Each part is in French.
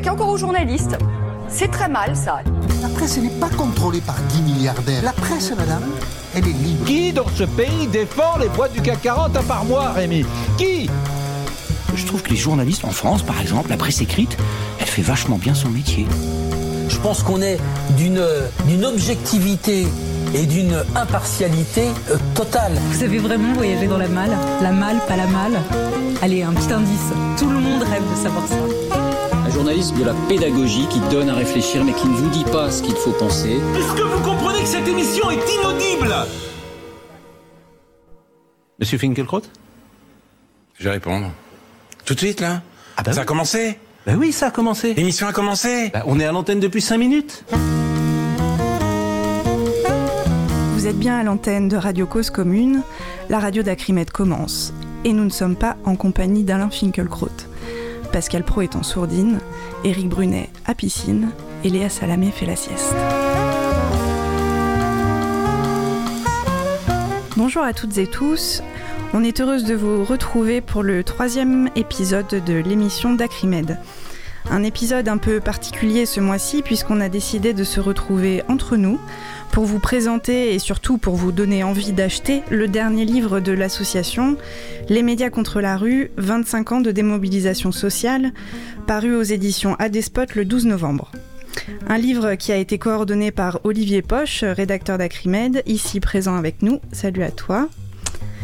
s'attaquer encore aux journalistes. C'est très mal, ça. La presse n'est pas contrôlée par 10 milliardaires. La presse, madame, elle est libre. Qui dans ce pays défend les boîtes du CAC 40 à part moi, Rémi? Qui? Je trouve que les journalistes en France, par exemple, la presse écrite, elle fait vachement bien son métier. Je pense qu'on est d'une d'une objectivité et d'une impartialité euh, totale. Vous avez vraiment voyagé dans la malle? La malle, pas la malle? Allez, un petit indice. Tout le monde rêve de savoir ça. Un journaliste de la pédagogie qui donne à réfléchir mais qui ne vous dit pas ce qu'il faut penser. Est-ce que vous comprenez que cette émission est inaudible? Monsieur Finkelkraut Je vais répondre. Tout de suite, là? Ah bah Ça oui. a commencé? Bah oui, ça a commencé. L'émission a commencé? Bah, on est à l'antenne depuis 5 minutes. Vous êtes bien à l'antenne de Radio Cause Commune, la radio d'Acrimed commence. Et nous ne sommes pas en compagnie d'Alain Finkielkraut. Pascal Pro est en sourdine, Éric Brunet à piscine et Léa Salamé fait la sieste. Bonjour à toutes et tous. On est heureuse de vous retrouver pour le troisième épisode de l'émission d'Acrimed. Un épisode un peu particulier ce mois-ci puisqu'on a décidé de se retrouver entre nous pour vous présenter et surtout pour vous donner envie d'acheter le dernier livre de l'association Les médias contre la rue, 25 ans de démobilisation sociale, paru aux éditions Adespot le 12 novembre. Un livre qui a été coordonné par Olivier Poche, rédacteur d'Acrimed, ici présent avec nous. Salut à toi.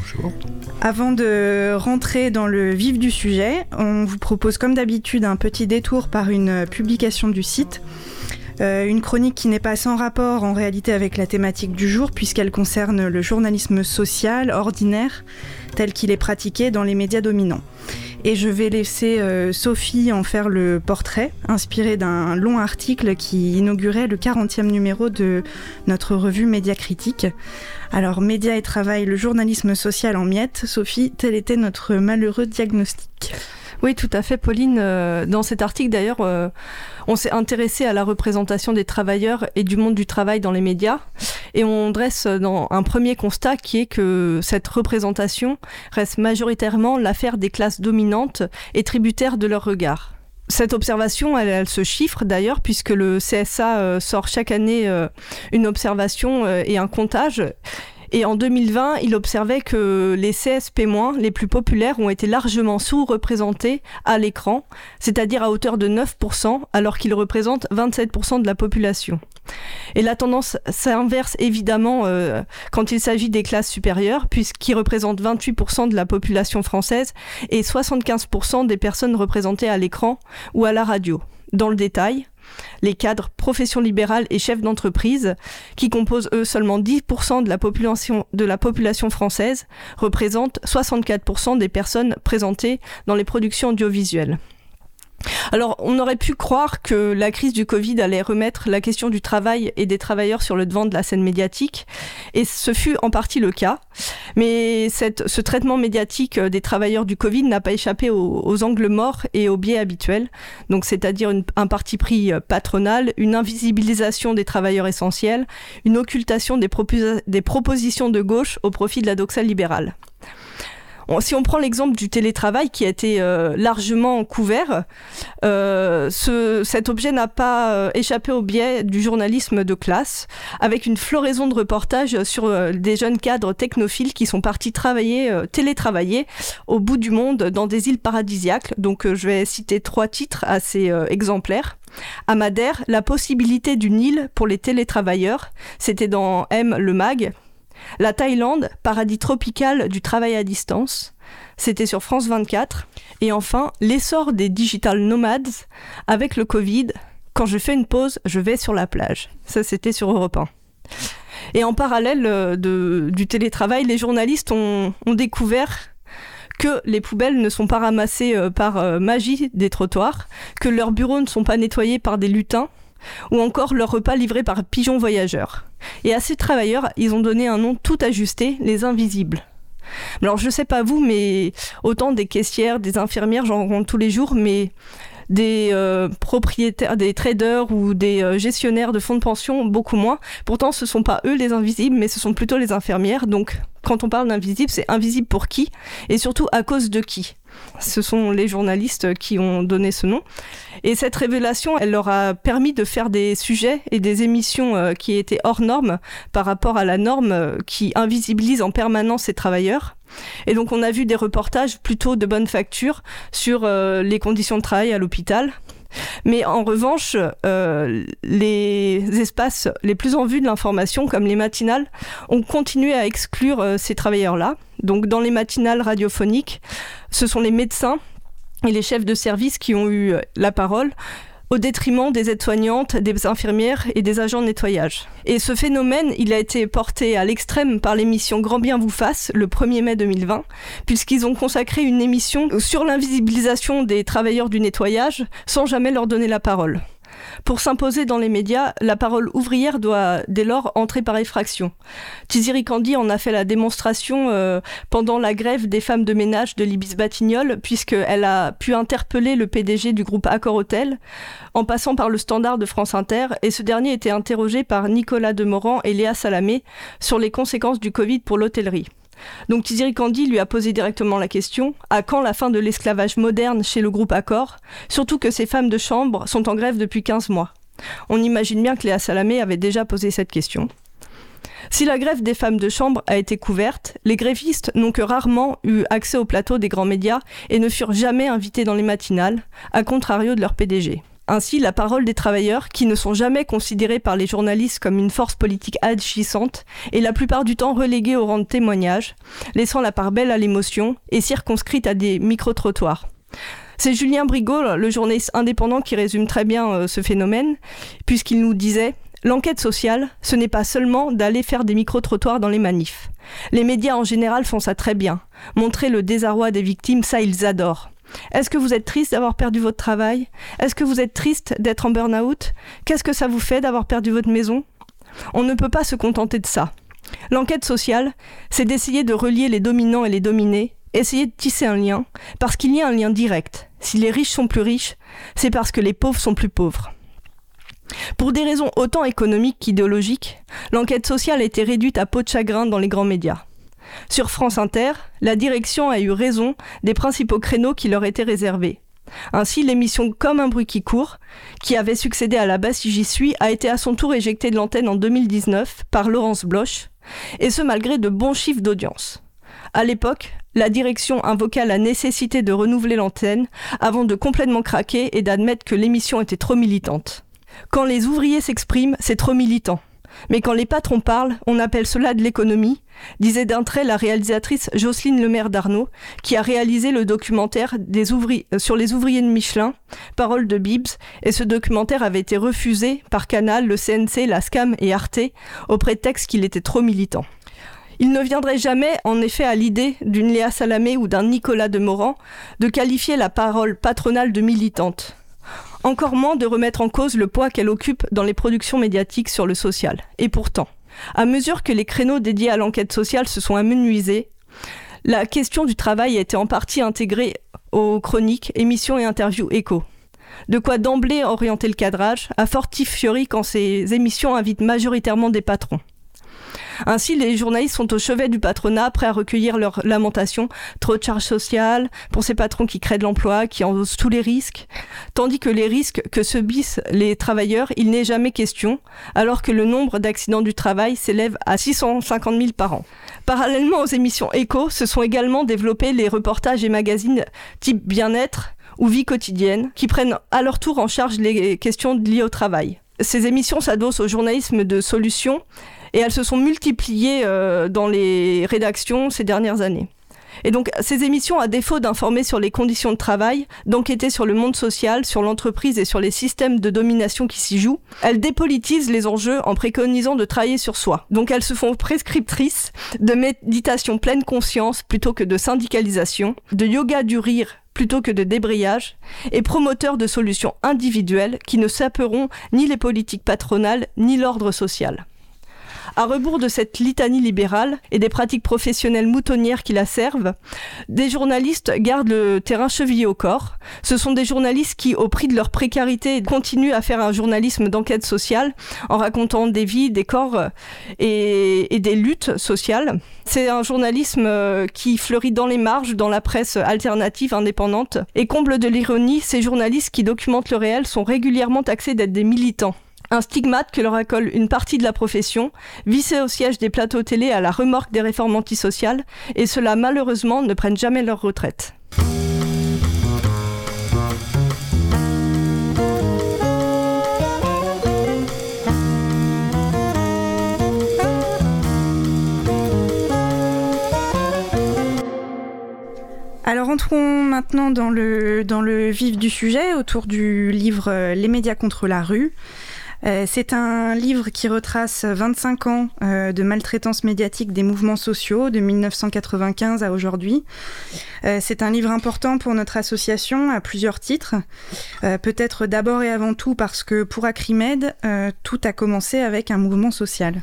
Bonjour. Avant de rentrer dans le vif du sujet, on vous propose comme d'habitude un petit détour par une publication du site. Euh, une chronique qui n'est pas sans rapport en réalité avec la thématique du jour puisqu'elle concerne le journalisme social ordinaire tel qu'il est pratiqué dans les médias dominants. Et je vais laisser euh, Sophie en faire le portrait, inspiré d'un long article qui inaugurait le 40e numéro de notre revue Média Critique. Alors, Média et Travail, le journalisme social en miettes. Sophie, tel était notre malheureux diagnostic. Oui, tout à fait, Pauline. Euh, Dans cet article, d'ailleurs, euh, on s'est intéressé à la représentation des travailleurs et du monde du travail dans les médias. Et on dresse dans un premier constat qui est que cette représentation reste majoritairement l'affaire des classes dominantes et tributaires de leur regard. Cette observation, elle, elle se chiffre d'ailleurs, puisque le CSA euh, sort chaque année une observation et un comptage. Et en 2020, il observait que les CSP-, les plus populaires, ont été largement sous-représentés à l'écran, c'est-à-dire à hauteur de 9%, alors qu'ils représentent 27% de la population. Et la tendance s'inverse évidemment euh, quand il s'agit des classes supérieures, puisqu'ils représentent 28% de la population française et 75% des personnes représentées à l'écran ou à la radio. Dans le détail, les cadres, professions libérales et chefs d'entreprise, qui composent eux seulement 10% de la, population, de la population française, représentent 64% des personnes présentées dans les productions audiovisuelles. Alors, on aurait pu croire que la crise du Covid allait remettre la question du travail et des travailleurs sur le devant de la scène médiatique, et ce fut en partie le cas. Mais ce traitement médiatique des travailleurs du Covid n'a pas échappé aux, angles morts et aux biais habituels, donc c'est-à-dire un parti pris patronal, une invisibilisation des travailleurs essentiels, une occultation des, des propositions de gauche au profit de la doxale libérale. Si on prend l'exemple du télétravail qui a été euh, largement couvert, euh, ce, cet objet n'a pas euh, échappé au biais du journalisme de classe, avec une floraison de reportages sur des jeunes cadres technophiles qui sont partis travailler, télétravailler au bout du monde dans des îles paradisiaques. Donc je vais citer trois titres assez exemplaires. À Madère, la possibilité d'une île pour les télétravailleurs, c'était dans M le Mag, la Thaïlande, paradis tropical du travail à distance. C'était sur France 24. Et enfin, l'essor des digital nomades avec le Covid. Quand je fais une pause, je vais sur la plage. Ça, c'était sur Europe 1. Et en parallèle de, du télétravail, les journalistes ont, ont découvert que les poubelles ne sont pas ramassées par magie des trottoirs, que leurs bureaux ne sont pas nettoyés par des lutins, ou encore leur repas livré par pigeons voyageurs. Et à ces travailleurs, ils ont donné un nom tout ajusté, les invisibles. Alors je sais pas vous, mais autant des caissières, des infirmières, j'en rencontre tous les jours, mais des euh, propriétaires, des traders ou des euh, gestionnaires de fonds de pension, beaucoup moins. Pourtant, ce sont pas eux les invisibles, mais ce sont plutôt les infirmières. Donc, quand on parle d'invisible, c'est invisible pour qui? Et surtout à cause de qui? Ce sont les journalistes qui ont donné ce nom. Et cette révélation, elle leur a permis de faire des sujets et des émissions euh, qui étaient hors normes par rapport à la norme euh, qui invisibilise en permanence ces travailleurs. Et donc on a vu des reportages plutôt de bonne facture sur euh, les conditions de travail à l'hôpital, mais en revanche, euh, les espaces les plus en vue de l'information, comme les matinales, ont continué à exclure euh, ces travailleurs-là. Donc dans les matinales radiophoniques, ce sont les médecins et les chefs de service qui ont eu la parole au détriment des aides-soignantes, des infirmières et des agents de nettoyage. Et ce phénomène, il a été porté à l'extrême par l'émission Grand Bien vous fasse le 1er mai 2020, puisqu'ils ont consacré une émission sur l'invisibilisation des travailleurs du nettoyage sans jamais leur donner la parole. Pour s'imposer dans les médias, la parole ouvrière doit dès lors entrer par effraction. Tiziri Kandi en a fait la démonstration euh, pendant la grève des femmes de ménage de Libis Batignolles, puisqu'elle a pu interpeller le PDG du groupe Accor Hotel en passant par le standard de France Inter, et ce dernier était interrogé par Nicolas Demorand et Léa Salamé sur les conséquences du Covid pour l'hôtellerie. Donc Tiziri Kandi lui a posé directement la question à quand la fin de l'esclavage moderne chez le groupe Accor? Surtout que ces femmes de chambre sont en grève depuis 15 mois. On imagine bien que Léa Salamé avait déjà posé cette question. Si la grève des femmes de chambre a été couverte, les grévistes n'ont que rarement eu accès au plateau des grands médias et ne furent jamais invités dans les matinales, à contrario de leur PDG. Ainsi, la parole des travailleurs, qui ne sont jamais considérés par les journalistes comme une force politique agissante, est la plupart du temps reléguée au rang de témoignage, laissant la part belle à l'émotion et circonscrite à des micro-trottoirs. C'est Julien Brigaud, le journaliste indépendant, qui résume très bien euh, ce phénomène, puisqu'il nous disait L'enquête sociale, ce n'est pas seulement d'aller faire des micro-trottoirs dans les manifs. Les médias en général font ça très bien. Montrer le désarroi des victimes, ça ils adorent. Est-ce que vous êtes triste d'avoir perdu votre travail? Est-ce que vous êtes triste d'être en burn-out? Qu'est-ce que ça vous fait d'avoir perdu votre maison? On ne peut pas se contenter de ça. L'enquête sociale, c'est d'essayer de relier les dominants et les dominés, essayer de tisser un lien, parce qu'il y a un lien direct. Si les riches sont plus riches, c'est parce que les pauvres sont plus pauvres. Pour des raisons autant économiques qu'idéologiques, l'enquête sociale a été réduite à peau de chagrin dans les grands médias. Sur France Inter, la direction a eu raison des principaux créneaux qui leur étaient réservés. Ainsi, l'émission Comme un bruit qui court, qui avait succédé à La basse si j'y suis, a été à son tour éjectée de l'antenne en 2019 par Laurence Bloch, et ce malgré de bons chiffres d'audience. À l'époque, la direction invoqua la nécessité de renouveler l'antenne avant de complètement craquer et d'admettre que l'émission était trop militante. Quand les ouvriers s'expriment, c'est trop militant. Mais quand les patrons parlent, on appelle cela de l'économie, disait d'un trait la réalisatrice Jocelyne Lemaire d'Arnaud, qui a réalisé le documentaire euh, sur les ouvriers de Michelin, Parole de Bibs, et ce documentaire avait été refusé par Canal, le CNC, la SCAM et Arte, au prétexte qu'il était trop militant. Il ne viendrait jamais, en effet, à l'idée d'une Léa Salamé ou d'un Nicolas de Morand de qualifier la parole patronale de militante encore moins de remettre en cause le poids qu'elle occupe dans les productions médiatiques sur le social. Et pourtant, à mesure que les créneaux dédiés à l'enquête sociale se sont amenuisés, la question du travail a été en partie intégrée aux chroniques, émissions et interviews écho. De quoi d'emblée orienter le cadrage, à fortifiori quand ces émissions invitent majoritairement des patrons. Ainsi, les journalistes sont au chevet du patronat, prêts à recueillir leurs lamentations. Trop de charges sociales pour ces patrons qui créent de l'emploi, qui endossent tous les risques. Tandis que les risques que subissent les travailleurs, il n'est jamais question, alors que le nombre d'accidents du travail s'élève à 650 000 par an. Parallèlement aux émissions éco, se sont également développés les reportages et magazines type bien-être ou vie quotidienne, qui prennent à leur tour en charge les questions liées au travail. Ces émissions s'adossent au journalisme de solutions et elles se sont multipliées euh, dans les rédactions ces dernières années. Et donc, ces émissions, à défaut d'informer sur les conditions de travail, d'enquêter sur le monde social, sur l'entreprise et sur les systèmes de domination qui s'y jouent, elles dépolitisent les enjeux en préconisant de travailler sur soi. Donc, elles se font prescriptrices de méditation pleine conscience plutôt que de syndicalisation, de yoga du rire plutôt que de débrayage, et promoteurs de solutions individuelles qui ne saperont ni les politiques patronales ni l'ordre social. À rebours de cette litanie libérale et des pratiques professionnelles moutonnières qui la servent, des journalistes gardent le terrain chevillé au corps. Ce sont des journalistes qui, au prix de leur précarité, continuent à faire un journalisme d'enquête sociale en racontant des vies, des corps et, et des luttes sociales. C'est un journalisme euh, qui fleurit dans les marges, dans la presse alternative indépendante. Et comble de l'ironie, ces journalistes qui documentent le réel sont régulièrement taxés d'être des militants. Un stigmate que leur accole une partie de la profession, vissés au siège des plateaux télé à la remorque des réformes antisociales, et cela malheureusement ne prennent jamais leur retraite. Alors entrons maintenant dans le, dans le vif du sujet autour du livre euh, Les médias contre la rue. Euh, c'est un livre qui retrace 25 ans euh, de maltraitance médiatique des mouvements sociaux de 1995 à aujourd'hui. Euh, c'est un livre important pour notre association à plusieurs titres. Peut-être d'abord et avant tout parce que pour Acrimed, tout a commencé avec un mouvement social.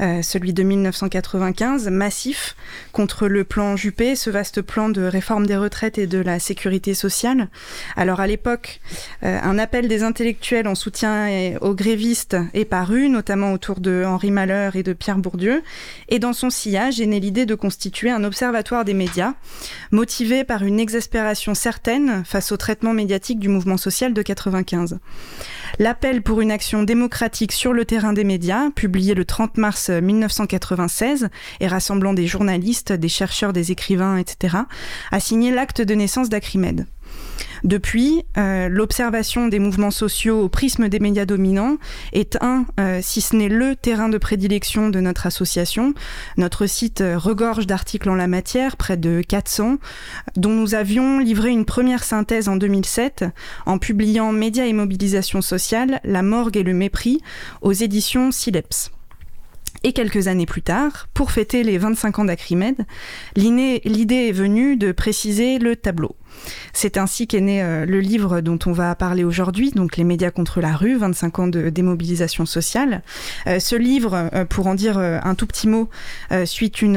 Euh, celui de 1995, massif, contre le plan Juppé, ce vaste plan de réforme des retraites et de la sécurité sociale. Alors à l'époque, euh, un appel des intellectuels en soutien aux grévistes est paru, notamment autour de Henri Malheur et de Pierre Bourdieu, et dans son sillage est née l'idée de constituer un observatoire des médias, motivé par une exaspération certaine face au traitement médiatique du mouvement social de 95. L'appel pour une action démocratique sur le terrain des médias, publié le 30 mars 1996 et rassemblant des journalistes, des chercheurs, des écrivains, etc., a signé l'acte de naissance d'Acrimed. Depuis, euh, l'observation des mouvements sociaux au prisme des médias dominants est un, euh, si ce n'est le terrain de prédilection de notre association. Notre site euh, regorge d'articles en la matière, près de 400, dont nous avions livré une première synthèse en 2007 en publiant Médias et mobilisation sociale, la morgue et le mépris aux éditions Sileps. Et quelques années plus tard, pour fêter les 25 ans d'Acrimed, l'iné- l'idée est venue de préciser le tableau. C'est ainsi qu'est né euh, le livre dont on va parler aujourd'hui, donc Les médias contre la rue, 25 ans de démobilisation sociale. Euh, ce livre, euh, pour en dire un tout petit mot, suit une,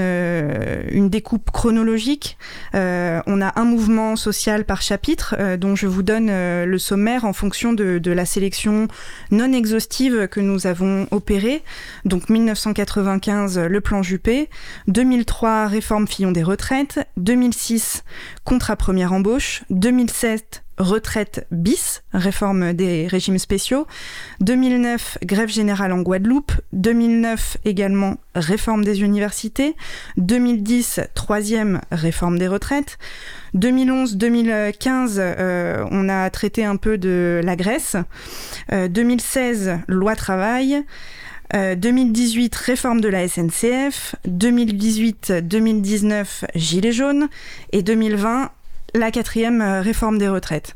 une découpe chronologique. On a un mouvement social par chapitre, dont je vous donne le sommaire en fonction de, de la sélection non exhaustive que nous avons opérée. Donc 1995, le plan Juppé, 2003, réforme Fillon des retraites, 2006, contrat première embauche, 2007, retraite bis, réforme des régimes spéciaux, 2009, grève générale en Guadeloupe, 2009 également, réforme des universités, 2010, troisième, réforme des retraites, 2011-2015, euh, on a traité un peu de la Grèce, Euh, 2016, loi travail, euh, 2018, réforme de la SNCF. 2018-2019, Gilets jaunes. Et 2020, la quatrième euh, réforme des retraites.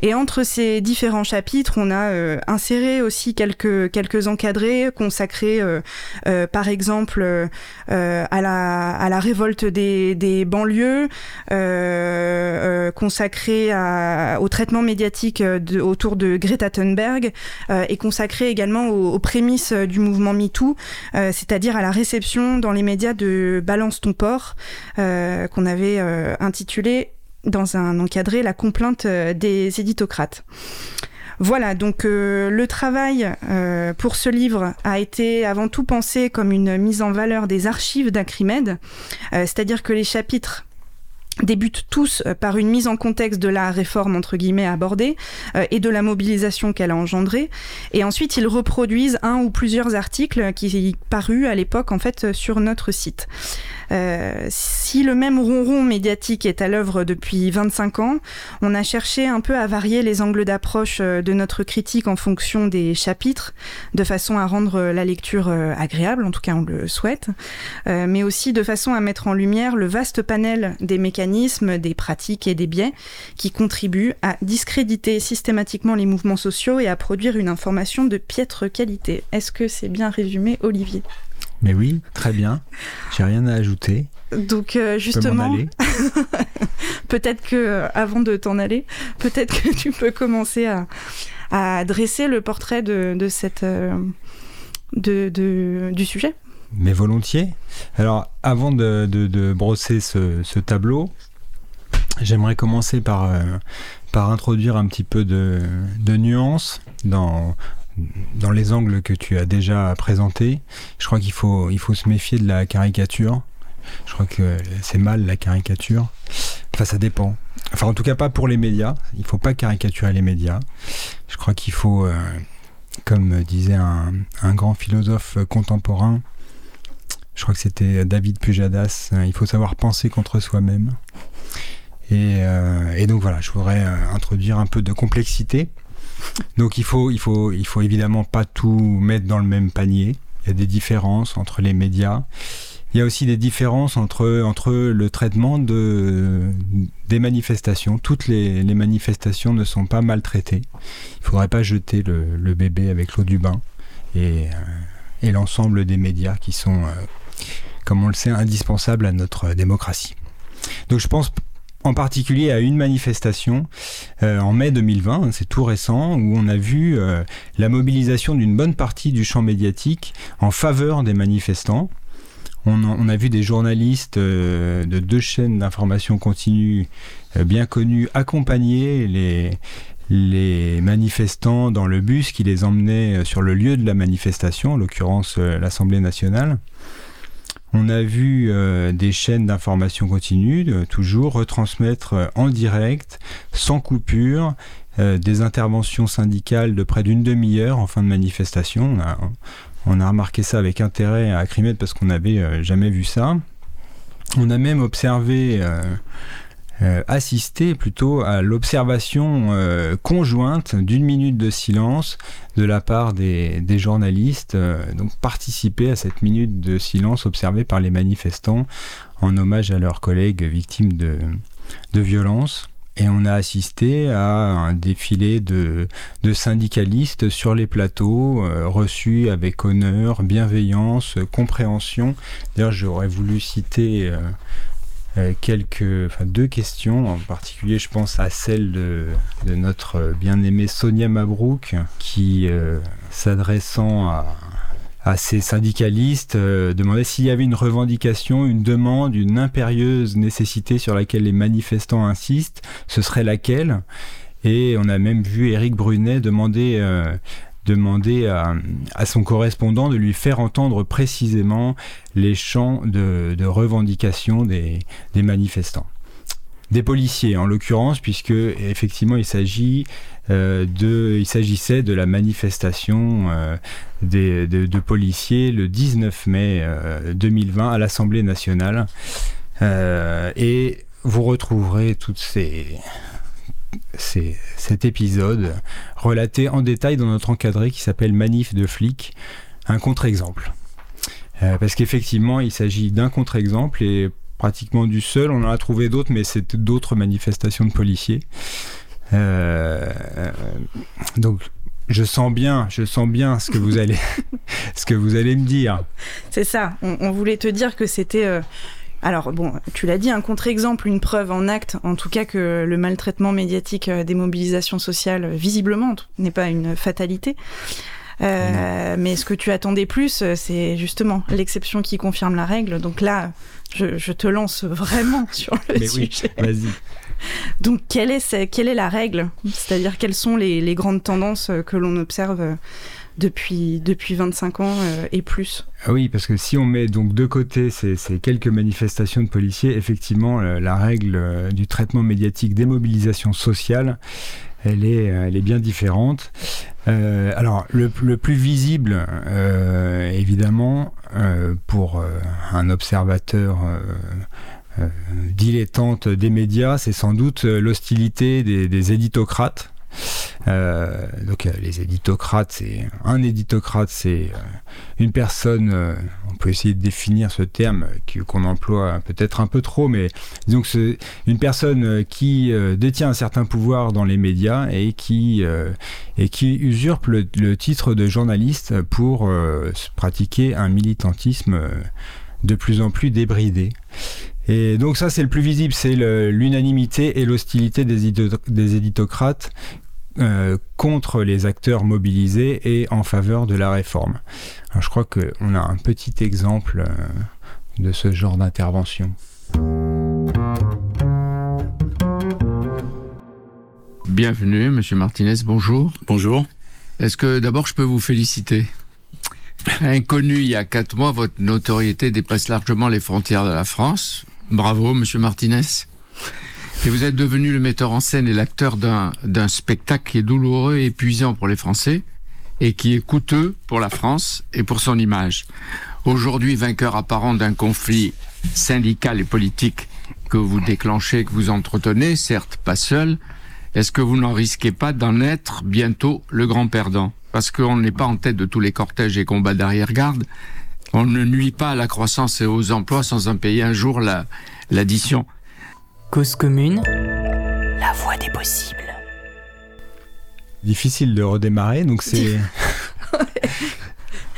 Et entre ces différents chapitres, on a euh, inséré aussi quelques, quelques encadrés consacrés, euh, euh, par exemple, euh, à, la, à la révolte des, des banlieues, consacrés au traitement médiatique autour de Greta Thunberg et consacrés également aux, aux prémices du mouvement MeToo, c'est-à-dire à la réception dans les médias de Balance ton port, qu'on avait intitulé dans un encadré la complainte euh, des éditocrates. Voilà, donc euh, le travail euh, pour ce livre a été avant tout pensé comme une mise en valeur des archives d'Acrimed, euh, c'est-à-dire que les chapitres débutent tous par une mise en contexte de la réforme entre guillemets abordée et de la mobilisation qu'elle a engendrée et ensuite ils reproduisent un ou plusieurs articles qui parus à l'époque en fait sur notre site. Euh, si le même ronron médiatique est à l'œuvre depuis 25 ans, on a cherché un peu à varier les angles d'approche euh, de notre critique en fonction des chapitres, de façon à rendre la lecture euh, agréable, en tout cas on le souhaite, mais aussi de façon à mettre en lumière le vaste panel des mécanismes, des pratiques et des biais qui contribuent à discréditer systématiquement les mouvements sociaux et à produire une information de piètre qualité. Est-ce que c'est bien résumé, Olivier? Mais oui, très bien. J'ai rien à ajouter. Donc euh, justement, peut-être que euh, avant de t'en aller, peut-être que tu peux commencer à, à dresser le portrait de, de cette euh, de, de- du sujet. mais volontiers. Alors, avant de, brosser ce, tableau, j'aimerais commencer par, euh, par introduire un petit peu de, de nuances dans, dans les angles que tu as déjà présentés. Je crois qu'il faut, il faut se méfier de la caricature. Je crois que c'est mal la caricature. Enfin, ça dépend. Enfin, en tout cas, pas pour les médias. Il faut pas caricaturer les médias. Je crois qu'il faut, euh, comme disait un, un, grand philosophe contemporain, je crois que c'était David Pujadas, euh, il faut savoir penser contre soi-même. Et, euh, et, donc voilà, je voudrais introduire un peu de complexité. Donc il faut, il faut, il faut évidemment pas tout mettre dans le même panier. Il y a des différences entre les médias. Il y a aussi des différences entre, entre le traitement de, des manifestations. Toutes les, manifestations ne sont pas maltraitées. Il ne faudrait pas jeter le, le bébé avec l'eau du bain. Et, euh, et l'ensemble des médias qui sont, euh, comme on le sait, indispensables à notre démocratie. Donc je pense en particulier à une manifestation euh, en mai 2020, c'est tout récent, où on a vu la mobilisation d'une bonne partie du champ médiatique en faveur des manifestants. On, a vu des journalistes euh, de deux chaînes d'information continue euh, bien connus accompagner les, manifestants dans le bus qui les emmenait euh, sur le lieu de la manifestation, en l'occurrence l'Assemblée nationale. On a vu des chaînes d'information continue toujours retransmettre en direct, sans coupure, des interventions syndicales de près d'une demi-heure en fin de manifestation. On a remarqué ça avec intérêt à Acrimed parce qu'on n'avait euh, jamais vu ça. On a même observé, euh, euh, assisté plutôt à l'observation conjointe d'une minute de silence de la part des, journalistes, donc participer à cette minute de silence observée par les manifestants en hommage à leurs collègues victimes de, de violences. Et on a assisté à un défilé de, syndicalistes sur les plateaux, euh, reçus avec honneur, bienveillance, compréhension. D'ailleurs, j'aurais voulu citer euh, euh, quelques, enfin, deux questions, en particulier, je pense à celle de, notre bien-aimée Sonia Mabrouk, qui, s'adressant à à ces syndicalistes, euh, demandaient s'il y avait une revendication, une demande, une impérieuse nécessité sur laquelle les manifestants insistent, ce serait laquelle? Et on a même vu Éric Brunet demander, euh, demander à, son correspondant de lui faire entendre précisément les champs de, revendication des, manifestants des policiers en l'occurrence, puisque effectivement il s'agit euh, de, il s'agissait de la manifestation euh, des, de, policiers le 19 mai 2020 euh, à l'Assemblée nationale. et vous retrouverez toutes ces, cet épisode relaté en détail dans notre encadré qui s'appelle Manif de flics, un contre-exemple. parce qu'effectivement, il s'agit d'un contre-exemple et pratiquement du seul. On en a trouvé d'autres, mais c'est d'autres manifestations de policiers. Euh, donc je sens bien, je sens bien ce que vous allez, ce que vous allez me dire. C'est ça. On, voulait te dire que c'était. Euh, alors bon, tu l'as dit, un contre-exemple, une preuve en acte, en tout cas que le maltraitement médiatique euh, des mobilisations sociales, visiblement, n'est pas une fatalité. mais ce que tu attendais plus, c'est justement l'exception qui confirme la règle. Donc là, je, te lance vraiment sur le mais Oui, vas-y. Donc, quelle est, quelle est la règle? C'est-à-dire, quelles sont les, grandes tendances euh, que l'on observe euh, depuis, depuis 25 ans euh, et plus ah Oui, parce que si on met donc de côté ces, quelques manifestations de policiers, effectivement, la règle du traitement médiatique des mobilisations sociales, elle est, elle est bien différente. alors, le, plus visible, évidemment, pour un observateur euh, dilettante des médias, c'est sans doute euh, l'hostilité des, éditocrates. Euh, donc les éditocrates, c'est un éditocrate, c'est une personne. on peut essayer de définir ce terme qu'on emploie peut-être un peu trop, mais disons c'est une personne qui détient un certain pouvoir dans les médias et qui et qui usurpe le, titre de journaliste pour pratiquer un militantisme de plus en plus débridé. Et donc ça, c'est le plus visible, c'est l'unanimité et l'hostilité des, des, éditocrates contre les acteurs mobilisés et en faveur de la réforme. Alors, je crois qu'on a un petit exemple de ce genre d'intervention. Bienvenue, Monsieur Martinez, bonjour. Bonjour. Est-ce que d'abord je peux vous féliciter? Inconnu il y a quatre mois, votre notoriété dépasse largement les frontières de la France. Bravo, Monsieur Martinez. Et vous êtes devenu le metteur en scène et l'acteur d'un spectacle qui est douloureux et épuisant pour les Français et qui est coûteux pour la France et pour son image. Aujourd'hui, vainqueur apparent d'un conflit syndical et politique que vous déclenchez, que vous entretenez, certes pas seul, est-ce que vous n'en risquez pas d'en être bientôt le grand perdant? Parce qu'on n'est pas en tête de tous les cortèges et combats d'arrière-garde. On ne nuit pas à la croissance et aux emplois sans en payer un jour l'addition. Cause commune, la voie des possibles. Difficile de redémarrer, donc c'est.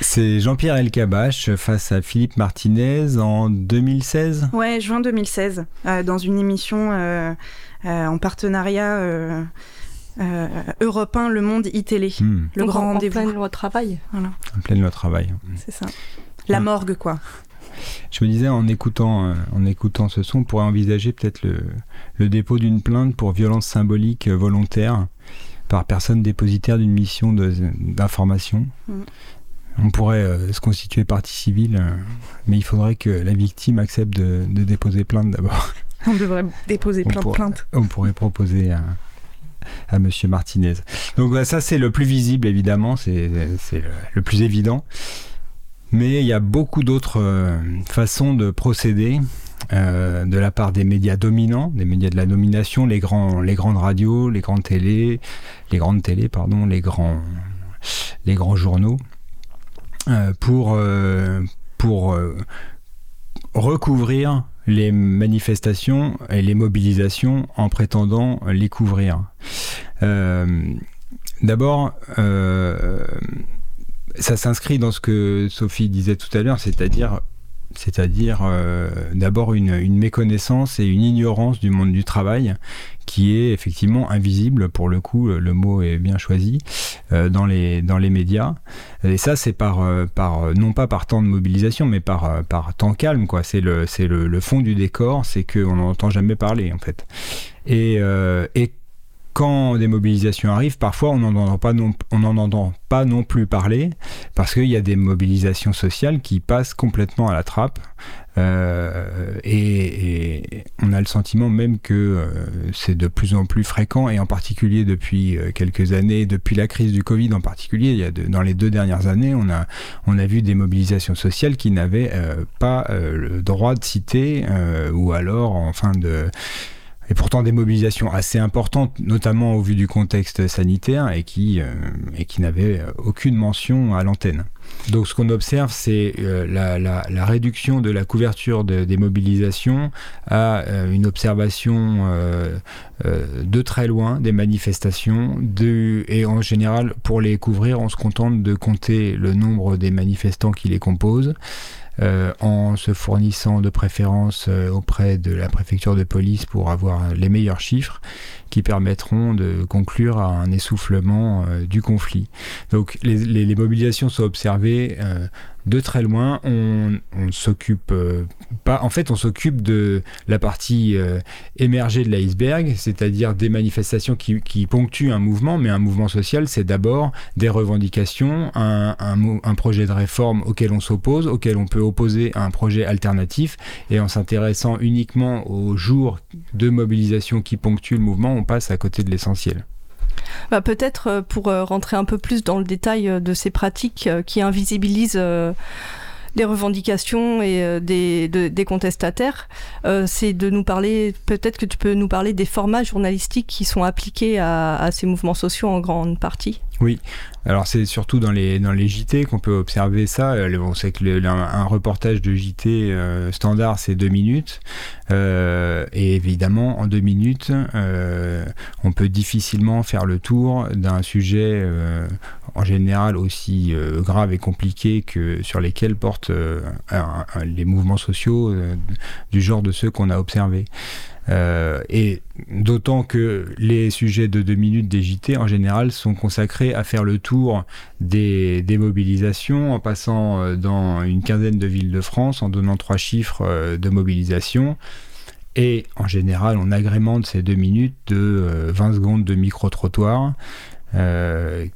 C'est Jean-Pierre Elkabach face à Philippe Martinez en 2016 Ouais, juin 2016, euh, dans une émission euh, euh, en partenariat euh, Europe 1, Le Monde, iTélé. Hmm. Le Donc, grand en- en rendez-vous. pleine loi travail. Voilà, En pleine loi travail. c'est ça. La morgue, quoi. Je me disais, en écoutant, euh, en écoutant ce son, on pourrait envisager peut-être le, le dépôt d'une plainte pour violence symbolique euh, volontaire par personne dépositaire d'une mission de- d'information. On pourrait euh, se constituer partie civile, euh, mais il faudrait que la victime accepte de, de déposer plainte d'abord. On devrait déposer plein de plaintes. On pourrait proposer à Monsieur Martinez. Donc ça c'est le plus visible évidemment, c'est le, plus évident. Mais il y a beaucoup d'autres euh, façons de procéder euh, de la part des médias dominants, des médias de la domination, les grands, les grandes radios, les grandes télés, les grandes télés, pardon, les grands, les grands journaux, euh, pour pour recouvrir les manifestations et les mobilisations en prétendant les couvrir. Euh, D'abord, euh, ça s'inscrit dans ce que Sophie disait tout à l'heure, c'est-à-dire euh, d'abord une méconnaissance et une ignorance du monde du travail qui est effectivement invisible, pour le coup, le, le mot est bien choisi, euh, dans, les, dans les médias. Et ça, c'est par, euh, par, non pas par temps de mobilisation, mais par, euh, par temps calme, quoi. C'est le, c'est le, fond du décor, c'est qu'on n'en entend jamais parler, en fait. Et, euh, et quand des mobilisations arrivent, parfois on n'en entend entend pas non plus parler parce qu'il y a des mobilisations sociales qui passent complètement à la trappe euh, et, on a le sentiment même que euh, c'est de plus en plus fréquent et en particulier depuis euh, quelques années, depuis la crise du Covid en particulier, il y a dans les deux dernières années, on a on a vu des mobilisations sociales qui n'avaient pas le droit de citer ou alors en fin de et pourtant des mobilisations assez importantes, notamment au vu du contexte sanitaire, et qui, et qui n'avaient aucune mention à l'antenne. Donc ce qu'on observe, c'est euh, la, réduction de la couverture de- des mobilisations à euh, une observation euh, de très loin des manifestations, et en général, pour les couvrir, on se contente de compter le nombre des manifestants qui les composent. en se fournissant de préférence auprès de la préfecture de police pour avoir les meilleurs chiffres qui permettront de conclure à un essoufflement euh, du conflit. Donc les, les- les mobilisations sont observées euh, de très loin. On, on s'occupe euh, pas. En fait, on s'occupe de la partie euh, émergée de l'iceberg, c'est-à-dire des manifestations qui, ponctuent un mouvement. Mais un mouvement social, c'est d'abord des revendications, un projet de réforme auquel on s'oppose, auquel on peut opposer un projet alternatif. Et en s'intéressant uniquement aux jours de mobilisation qui ponctuent le mouvement, on passe à côté de l'essentiel. Bah, Peut-être euh, pour euh, rentrer un peu plus dans le détail euh, de ces pratiques qui invisibilisent les revendications et des, de- des contestataires, c'est de nous parler, peut-être que tu peux nous parler des formats journalistiques qui sont appliqués à ces mouvements sociaux en grande partie. Oui, alors c'est surtout dans les, dans les JT qu'on peut observer ça. Euh, On sait que le- un, reportage de JT euh, standard, c'est deux minutes. Euh, et évidemment, en deux minutes, on peut difficilement faire le tour d'un sujet en général aussi grave et compliqué que sur lesquels portent les mouvements sociaux du genre de ceux qu'on a observés. Euh, et d'autant que les sujets de deux minutes des en général, sont consacrés à faire le tour des, mobilisations, en passant euh, dans une quinzaine de villes de France, en donnant trois chiffres euh, de mobilisation. Et en général, on agrémente ces deux minutes de euh, 20 secondes de micro-trottoir.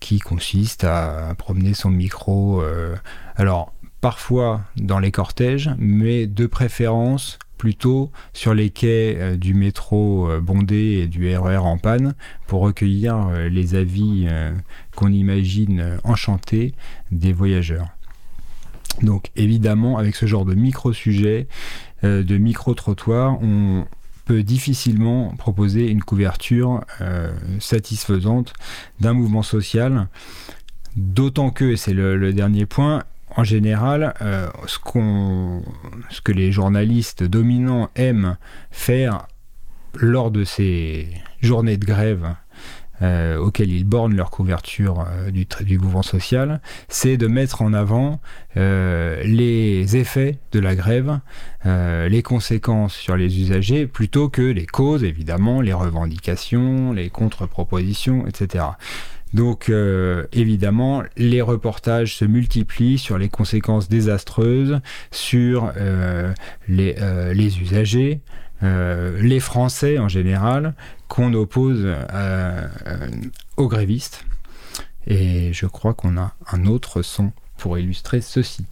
qui consiste à, promener son micro, alors parfois dans les cortèges, mais de préférence plutôt sur les quais euh, du métro euh, bondé et du RER en panne pour recueillir euh, les avis qu'on imagine enchantés des voyageurs. Donc évidemment, avec ce genre de micro-sujet, de micro-trottoir, on peut difficilement proposer une couverture satisfaisante d'un mouvement social, d'autant que, et c'est le dernier point, en général, euh, ce, que les journalistes dominants aiment faire lors de ces journées de grève euh, auxquelles ils bornent leur couverture euh, du, mouvement social, c'est de mettre en avant les effets de la grève, les conséquences sur les usagers, plutôt que les causes, évidemment, les revendications, les contre-propositions, etc. Donc euh, évidemment, les reportages se multiplient sur les conséquences désastreuses sur euh, les, euh, les usagers, les Français en général, qu'on oppose aux grévistes. Et je crois qu'on a un autre son pour illustrer ceci.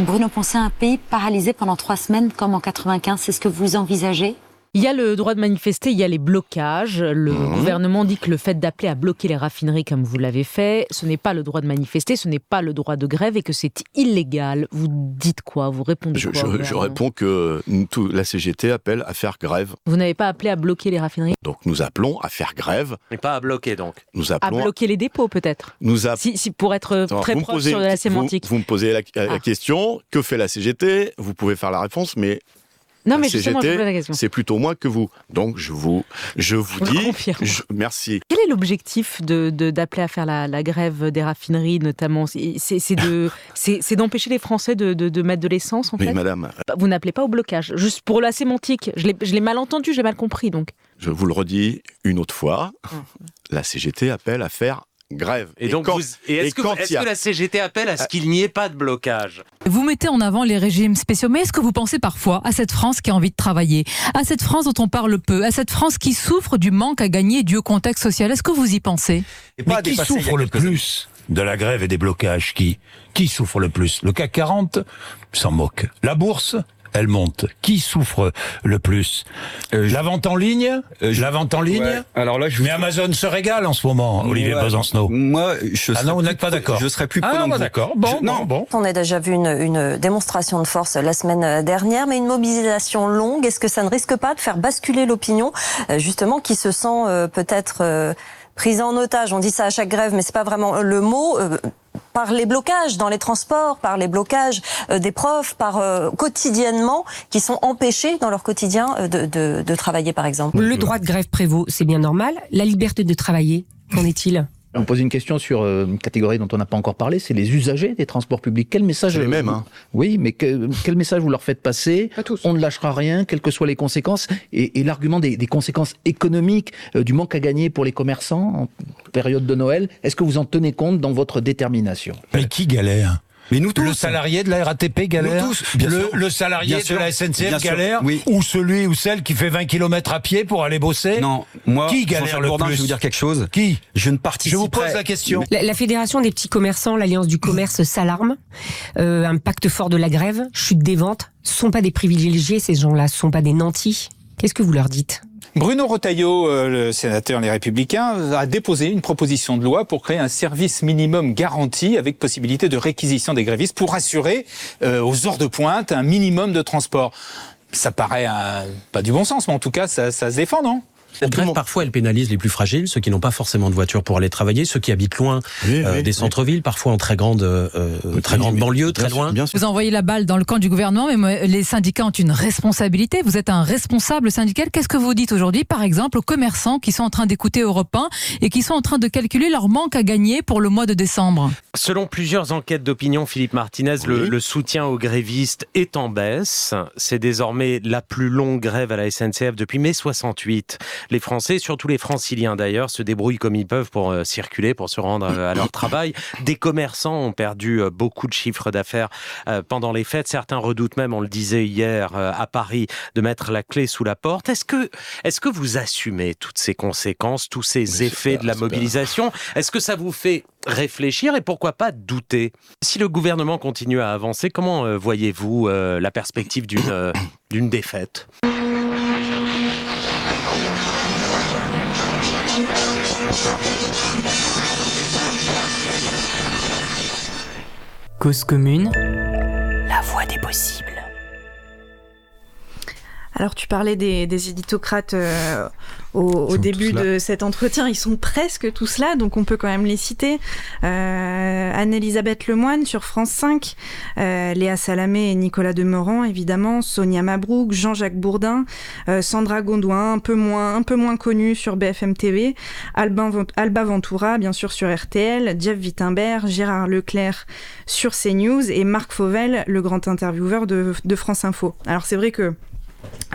Bruno Poncet, un pays paralysé pendant trois semaines comme en 95, c'est ce que vous envisagez? Il y a le droit de manifester, il y a les blocages. Le Mhm. gouvernement dit que le fait d'appeler à bloquer les raffineries comme vous l'avez fait, ce n'est pas le droit de manifester, ce n'est pas le droit de grève et que c'est illégal. Vous dites quoi? Vous répondez Je, quoi je- réponds que tout- la CGT appelle à faire grève. Vous n'avez pas appelé à bloquer les raffineries? Donc nous appelons à faire grève. Mais pas à bloquer donc. Nous À appelons. bloquer les dépôts peut-être? Nous app- si, si- Pour être Attends, très proche posez sur une- la vous- sémantique. Vous, me posez la, la Ah. question que fait la CGT Vous pouvez faire la réponse, mais Non, mais question. c'est plutôt moi que vous. Donc je vous, je vous Je dis, je- merci. Quel est l'objectif de, d'appeler à faire la, la grève des raffineries, notamment? C'est, de, c'est, d'empêcher les Français de, de- de mettre de l'essence, en Mais fait? madame, Bah, Vous n'appelez pas au blocage, juste pour la sémantique. Je l'ai, je l'ai mal entendu, j'ai mal compris, donc. je vous le redis une autre fois, la CGT appelle à faire grève. Et donc, quand- vous- et est-ce, que, quand est-ce il y a- que la CGT appelle à ce qu'il n'y ait pas de blocage? Vous mettez en avant les régimes spéciaux, mais est-ce que vous pensez parfois à cette France qui a envie de travailler, à cette France dont on parle peu, à cette France qui souffre du manque à gagner dû au contexte social Est-ce que vous y pensez? Mais qui souffre le plus de la grève et des blocages? Qui? Qui souffre le plus? Le CAC 40 s'en moque. La bourse? Elle monte. Qui souffre le plus La vente en ligne La vente en ligne ouais. Alors là, je Mais Amazon se régale en ce moment, Olivier Ouais. Besancenot. Moi, je Ah non, vous n'êtes pas d'accord. Je serais plus Ah, bah vous. d'accord. Bon, Je- non, bon, On a déjà vu une, une démonstration de force la semaine dernière, mais une mobilisation longue, est-ce que ça ne risque pas de faire basculer l'opinion, euh, justement, qui se sent euh, peut-être euh, prise en otage? On dit ça à chaque grève, mais c'est pas vraiment le mot. Par les blocages dans les transports, par les blocages euh, des profs, par euh, quotidiennement, qui sont empêchés dans leur quotidien euh, de, de, de travailler, par exemple. Le droit de grève prévaut, c'est bien normal. La liberté de travailler, qu'en est-il? On pose une question sur euh, une catégorie dont on n'a pas encore parlé, c'est les usagers des transports publics. Quel message C'est les mêmes, hein. Oui, mais que- quel message vous leur faites passer On ne lâchera rien, quelles que soient les conséquences. Et, et l'argument des, des conséquences économiques, euh, du manque à gagner pour les commerçants en période de Noël, est-ce que vous en tenez compte dans votre détermination? Mais qui galère? Mais nous tous. Le salarié de la RATP galère Nous tous, bien le, sûr. le salarié Bien de sûr. la SNCF galère Oui. Ou celui ou celle qui fait 20 km à pied pour aller bosser? Non, moi, Qui galère le Bourdin, plus je vais vous dire quelque chose. Qui? Je ne Je participerai. vous pose la question. la, la Fédération des petits commerçants, l'Alliance du commerce s'alarme. Euh, un pacte fort de la grève, chute des ventes. Ce sont pas des privilégiés, ces gens-là, ce sont pas des nantis. Qu'est-ce que vous leur dites? Bruno Retailleau, euh, le sénateur Les Républicains, a déposé une proposition de loi pour créer un service minimum garanti avec possibilité de réquisition des grévistes pour assurer euh, aux heures de pointe un minimum de transport. Ça paraît euh, pas du bon sens, mais en tout cas, ça, ça se défend, non? Cette grève, parfois, elle pénalise les plus fragiles, ceux qui n'ont pas forcément de voiture pour aller travailler, ceux qui habitent loin Oui, euh, oui, des oui. centres-villes, parfois en très grande, euh, euh, très grande banlieue, très loin. Vous envoyez la balle dans le camp du gouvernement, mais les syndicats ont une responsabilité. Vous êtes un responsable syndical. Qu'est-ce que vous dites aujourd'hui, par exemple, aux commerçants qui sont en train d'écouter Europe 1 et qui sont en train de calculer leur manque à gagner pour le mois de décembre? Selon plusieurs enquêtes d'opinion, Philippe Martinez, le, le soutien aux grévistes est en baisse. C'est désormais la plus longue grève à la SNCF depuis mai 68. Les Français, surtout les franciliens d'ailleurs, se débrouillent comme ils peuvent pour euh, circuler, pour se rendre euh, à leur travail. Des commerçants ont perdu euh, beaucoup de chiffres d'affaires pendant les fêtes. Certains redoutent même, on le disait hier à Paris, de mettre la clé sous la porte. Est-ce que, est-ce que vous assumez toutes ces conséquences, tous ces effets de la mobilisation? Est-ce que ça vous fait réfléchir et pourquoi pas douter? Si le gouvernement continue à avancer, comment voyez-vous la perspective d'une d'une défaite? Cause commune, la voie des possibles. Alors tu parlais des, des éditocrates euh, au, début de cet entretien, ils sont presque tous là, donc on peut quand même les citer. Euh, Anne-Elisabeth Lemoine sur France 5, euh, Léa Salamé et Nicolas Demorand évidemment, Sonia Mabrouk, Jean-Jacques Bourdin, euh, Sandra Gondouin, un peu moins, un peu moins connue sur BFM TV, Albin, Alba Ventura bien sûr sur RTL, Jeff Wittenberg, Gérard Leclerc sur CNews et Marc Fauvel, le grand intervieweur de, de France Info. Alors c'est vrai que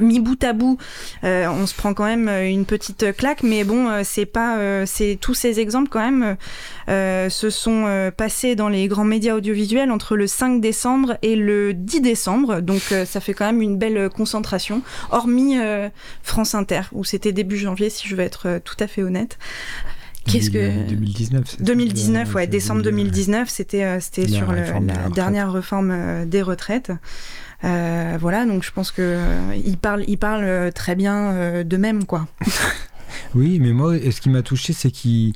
mis bout à bout, euh, on se prend quand même euh, une petite claque, mais bon, euh, c'est pas, euh, c'est tous ces exemples quand même euh, se sont passés dans les grands médias audiovisuels entre le 5 décembre et le 10 décembre, donc ça fait quand même une belle concentration, hormis France Inter où c'était début janvier, si je veux être tout à fait honnête. Qu'est-ce que 2019 c'est ça 2019, ouais, décembre 2019, c'était c'était sur le- la dernière réforme des retraites. Euh, voilà, donc je pense que euh, ils parlent, ils parlent euh, très bien euh, d'eux-mêmes, quoi. Oui, mais moi, ce qui m'a touché, c'est qu'ils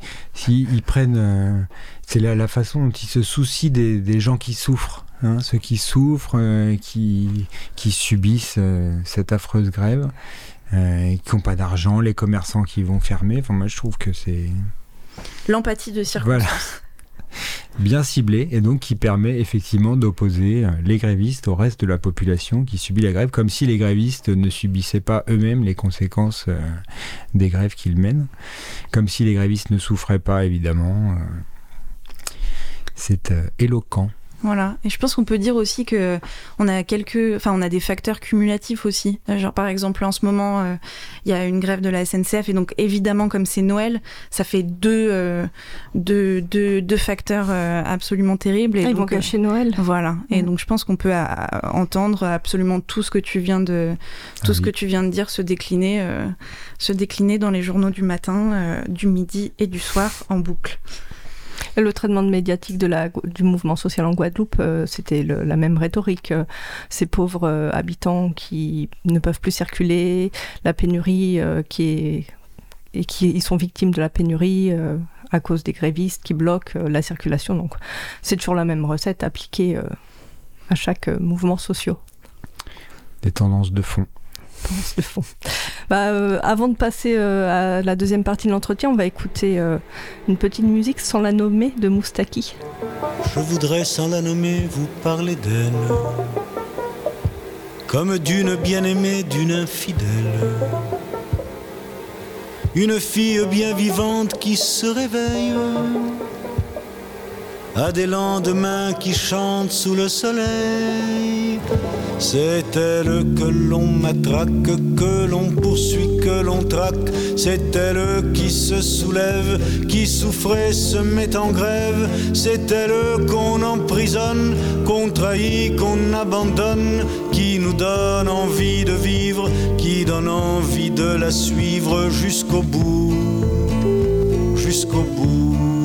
ils prennent. c'est la, la façon dont ils se soucient des, des gens qui souffrent. hein, ceux qui souffrent, qui, qui subissent cette affreuse grève, qui n'ont pas d'argent, les commerçants qui vont fermer. Enfin, moi, je trouve que c'est L'empathie de circonstance. voilà, bien ciblé et donc qui permet effectivement d'opposer euh, les grévistes au reste de la population qui subit la grève, comme si les grévistes ne subissaient pas eux-mêmes les conséquences euh, des grèves qu'ils mènent, comme si les grévistes ne souffraient pas évidemment. euh, c'est éloquent. Voilà. Et je pense qu'on peut dire aussi que on a quelques, enfin, on a des facteurs cumulatifs aussi. Genre, par exemple, en ce moment, euh, il y a une grève de la SNCF et donc évidemment, comme c'est Noël, ça fait deux, euh, deux, deux, deux facteurs euh, absolument terribles. Et Ah, ils vont donc, cacher Noël. Voilà. Et donc, je pense qu'on peut entendre absolument tout ce que tu viens de, tout Ah ce oui. que tu viens de dire se décliner, euh, se décliner dans les journaux du matin, euh, du midi et du soir en boucle. Le traitement médiatique du mouvement social en Guadeloupe, euh, c'était la même rhétorique. Euh, Ces pauvres euh, habitants qui ne peuvent plus circuler, la pénurie qui est et qui ils sont victimes de la pénurie à cause des grévistes qui bloquent la circulation. Donc, c'est toujours la même recette appliquée à chaque mouvement social. Des tendances de fond. Bah, euh, avant de passer euh, à la deuxième partie de l'entretien, on va écouter euh, une petite musique sans la nommer de Moustaki. Je voudrais sans la nommer vous parler d'elle. Comme d'une bien-aimée, d'une infidèle. Une fille bien vivante qui se réveille À des lendemains qui chantent sous le soleil C'est elle que l'on matraque, que l'on poursuit, que l'on traque. C'est elle qui se soulève, qui souffrait, se met en grève. C'est elle qu'on emprisonne, qu'on trahit, qu'on abandonne, qui nous donne envie de vivre, qui donne envie de la suivre jusqu'au bout, jusqu'au bout.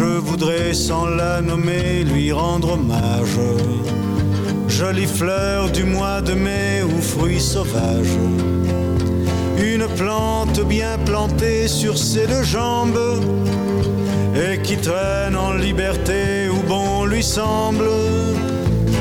Je voudrais sans la nommer lui rendre hommage. Jolie fleur du mois de mai ou fruit sauvage. Une plante bien plantée sur ses deux jambes et qui traîne en liberté où bon lui semble.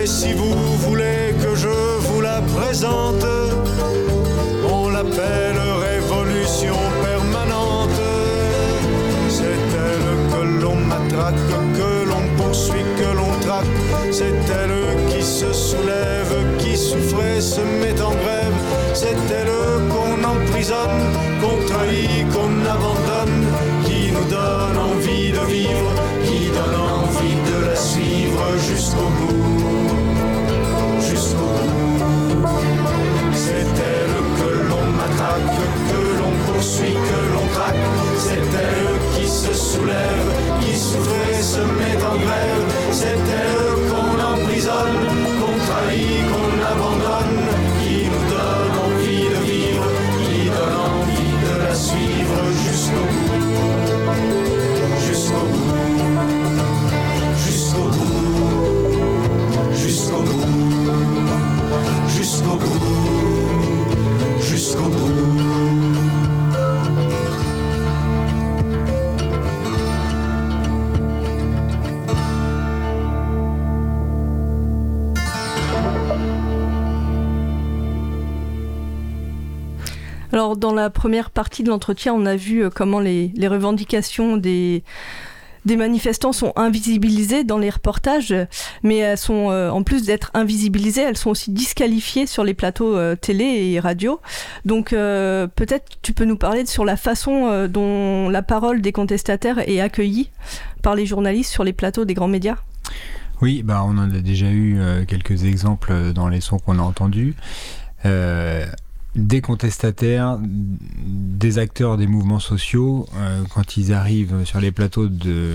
Et si vous voulez que je vous la présente, on l'appelle révolution permanente. C'est elle que l'on matraque, que l'on poursuit, que l'on traque. C'est elle qui se soulève, qui souffrait, se met en grève. C'est elle qu'on emprisonne, qu'on trahit, qu'on abandonne, qui nous donne envie de vivre, qui donne envie de la suivre jusqu'au bout. Dans la première partie de l'entretien, on a vu euh, comment les, revendications des, manifestants sont invisibilisées dans les reportages, mais elles sont, euh, en plus d'être invisibilisées, elles sont aussi disqualifiées sur les plateaux euh, télé et radio. Donc, peut-être tu peux nous parler sur la façon dont la parole des contestataires est accueillie par les journalistes sur les plateaux des grands médias Oui, bah, on en a déjà eu quelques exemples dans les sons qu'on a entendus. Des contestataires, des acteurs des mouvements sociaux, euh, quand ils arrivent sur les plateaux de,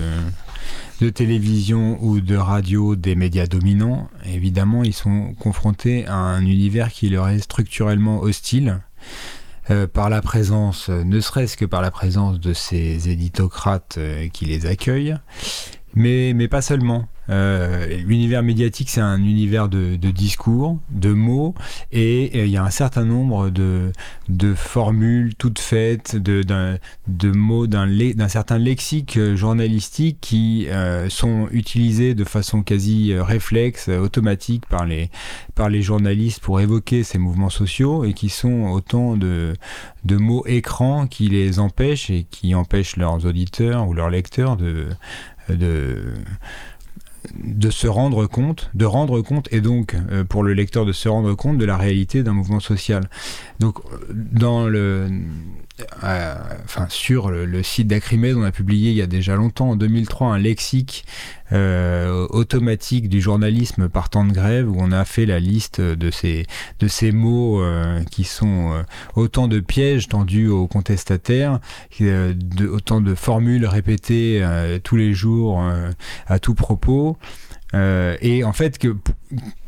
télévision ou de radio des médias dominants, évidemment, ils sont confrontés à un univers qui leur est structurellement hostile. euh, par la présence, ne serait-ce que par la présence de ces éditocrates euh, qui les accueillent, mais pas seulement. Euh, l'univers médiatique, c'est un univers de, discours, de mots, et il y a un certain nombre de, formules toutes faites, de, mots d'un, certain lexique euh, journalistique qui euh, sont utilisés de façon quasi réflexe, automatique par les, journalistes pour évoquer ces mouvements sociaux et qui sont autant de, mots écrans qui les empêchent et qui empêchent leurs auditeurs ou leurs lecteurs de, de se rendre compte, de rendre compte, et donc euh, pour le lecteur de se rendre compte de la réalité d'un mouvement social. Donc euh, dans le, euh, enfin sur le, site d'Acrimed, on a publié il y a déjà longtemps, en 2003, un lexique euh, automatique du journalisme par temps de grève où on a fait la liste de ces de ces mots euh, qui sont autant de pièges tendus aux contestataires, autant de formules répétées tous les jours à tout propos. Et en fait que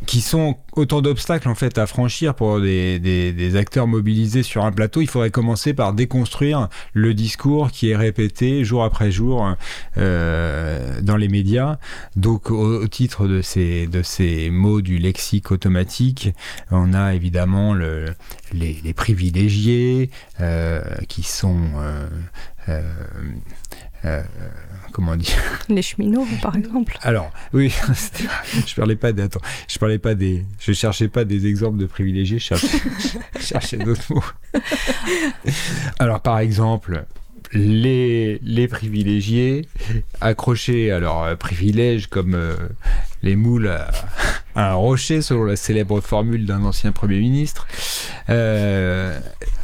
qui sont autant d'obstacles en fait à franchir pour des, des, acteurs mobilisés sur un plateau. Il faudrait commencer par déconstruire le discours qui est répété jour après jour euh, dans les médias. Donc au, titre de ces de ces mots du lexique automatique, on a évidemment le, les, les privilégiés euh, qui sont euh, comment dire Les cheminots, par exemple. alors, oui, je parlais pas des, attends, je parlais pas des, je cherchais pas des exemples de privilégiés, je cherchais, d'autres mots. Alors, par exemple, les, les privilégiés accrochés à leurs privilèges comme euh, les moules à, à un rocher, selon la célèbre formule d'un ancien Premier ministre,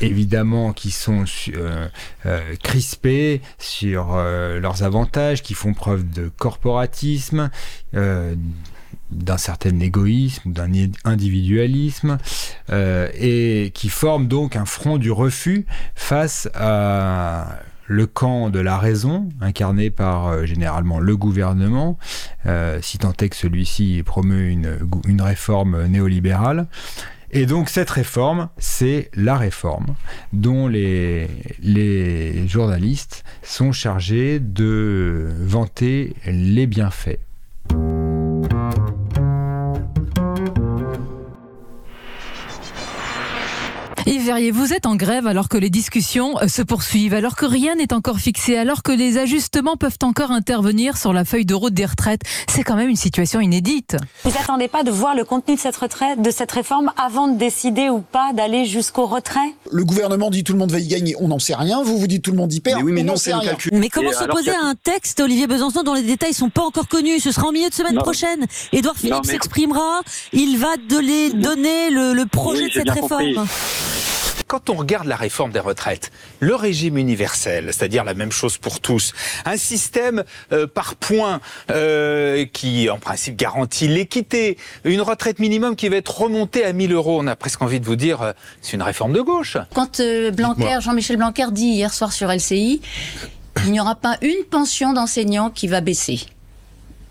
évidemment qui sont euh, euh, crispés sur euh, leurs avantages, qui font preuve de corporatisme, euh, d'un certain égoïsme, d'un individualisme, euh, et qui forment donc un front du refus face à le camp de la raison, incarné par euh, généralement le gouvernement, euh, si tant est que celui-ci promeut une réforme néolibérale. Et donc cette réforme, c'est la réforme dont les, journalistes sont chargés de vanter les bienfaits. Yves Verrier, vous êtes en grève alors que les discussions euh, se poursuivent, alors que rien n'est encore fixé, alors que les ajustements peuvent encore intervenir sur la feuille de route des retraites. C'est quand même une situation inédite. Vous n'attendez pas de voir le contenu de cette retraite, de cette réforme, avant de décider ou pas d'aller jusqu'au retrait? Le gouvernement dit tout le monde va y gagner, on n'en sait rien. Vous vous dites tout le monde y perd, Mais oui, mais on non, n'en c'est sait rien. calcul. Mais comment s'opposer à un texte, Olivier Besançon, dont les détails sont pas encore connus Ce sera en milieu de semaine Non. prochaine. Édouard Philippe mais- s'exprimera. Il va de les donner le, le projet Oui, de cette compris. Quand on regarde la réforme des retraites, le régime universel, c'est-à-dire la même chose pour tous, un système euh, par points euh, qui en principe garantit l'équité, une retraite minimum qui va être remontée à 1000 euros, on a presque envie de vous dire, euh, c'est une réforme de gauche. Quand euh, Blanquer. Jean-Michel Blanquer dit hier soir sur LCI, il n'y aura pas une pension d'enseignant qui va baisser.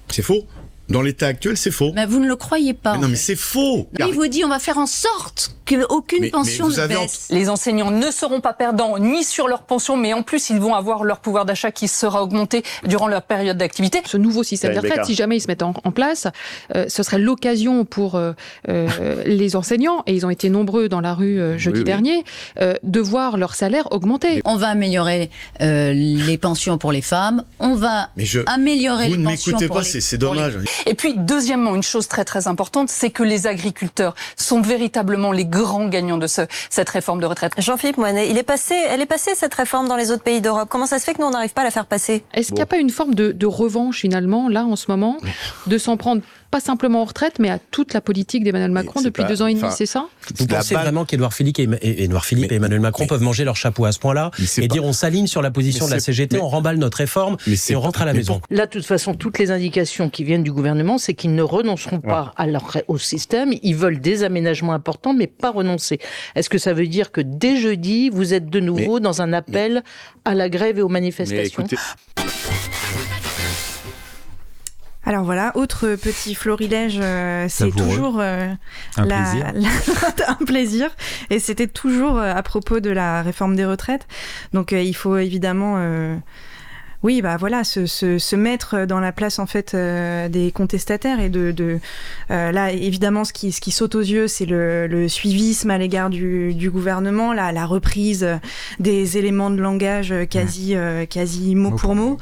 C'est faux. Dans l'état actuel, c'est faux. Mais vous ne le croyez pas. Mais non, mais c'est faux. Il vous dit on va faire en sorte qu'aucune Mais- pension mais vous ne baisse. Les enseignants ne seront pas perdants ni sur leur pension, mais en plus, ils vont avoir leur pouvoir d'achat qui sera augmenté durant leur période d'activité. Ce nouveau système de retraite, si jamais il se met en, en place, euh, ce serait l'occasion pour euh, euh, les enseignants, et ils ont été nombreux dans la rue euh, jeudi Oui, oui. dernier, euh, de voir leur salaire augmenter. On va améliorer euh, les pensions pour les femmes. On va Mais je- améliorer vous les ne pensions m'écoutez pour pas, les- c'est- c'est pour les- dommage. Et puis, deuxièmement, une chose très très importante, c'est que les agriculteurs sont véritablement les grands gagnants de ce, cette réforme de retraite. Jean-Philippe Moinet, il est passé, elle est passée cette réforme dans les autres pays d'Europe. Comment ça se fait que nous on n'arrive pas à la faire passer? Est-ce qu'il n'y a pas une forme de, de revanche finalement, là en ce moment, de s'en prendre pas simplement aux retraites, mais à toute la politique d'Emmanuel Macron depuis pas- deux ans et demi, c'est ça? Vous pensez vraiment qu'Edouard Philippe, et, et- Édouard Philippe et Emmanuel Macron peuvent manger leur chapeau à ce point-là et dire on s'aligne sur la position Mais de la CGT, mais- on remballe notre réforme et on rentre à la maison Là, de toute façon, toutes les indications qui viennent du gouvernement, c'est qu'ils ne renonceront pas à leur, au système. Ils veulent des aménagements importants, mais pas renoncer. Est-ce que ça veut dire que dès jeudi, vous êtes de nouveau dans un appel à la grève et aux manifestations? Alors voilà, autre petit florilège, euh, c'est toujours euh, Un la- plaisir. la- un plaisir. Et c'était toujours euh, à propos de la réforme des retraites. Donc euh, il faut évidemment, euh, oui, bah voilà, se, se, se mettre dans la place en fait euh, des contestataires et de, de euh, là évidemment ce qui, ce qui saute aux yeux, c'est le, le suivisme à l'égard du, du gouvernement, la, la reprise des éléments de langage quasi, euh, quasi mot pour mot.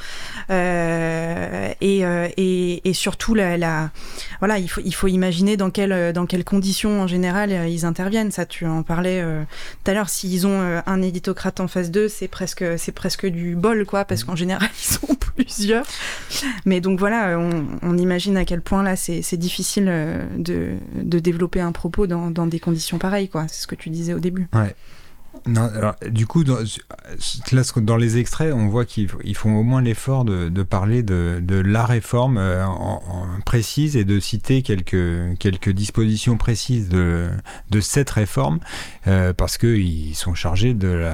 Euh, et, euh, et, et surtout, la, la- voilà, il faut, il faut imaginer dans, quelles dans quelles conditions en général ils interviennent. Ça, tu en parlais euh, tout à l'heure. S'ils ont euh, un éditocrate en face d'eux, c'est presque, c'est presque du bol, quoi, parce qu'en général, ils sont plusieurs. Mais donc voilà, on, imagine à quel point là, c'est difficile euh, de, de développer un propos dans, dans des conditions pareilles, quoi. C'est ce que tu disais au début. Du coup, dans, dans les extraits, on voit qu'ils ils font au moins l'effort de, parler de, la réforme euh, précise et de citer quelques, dispositions précises de, cette réforme, euh, parce qu'ils sont chargés de,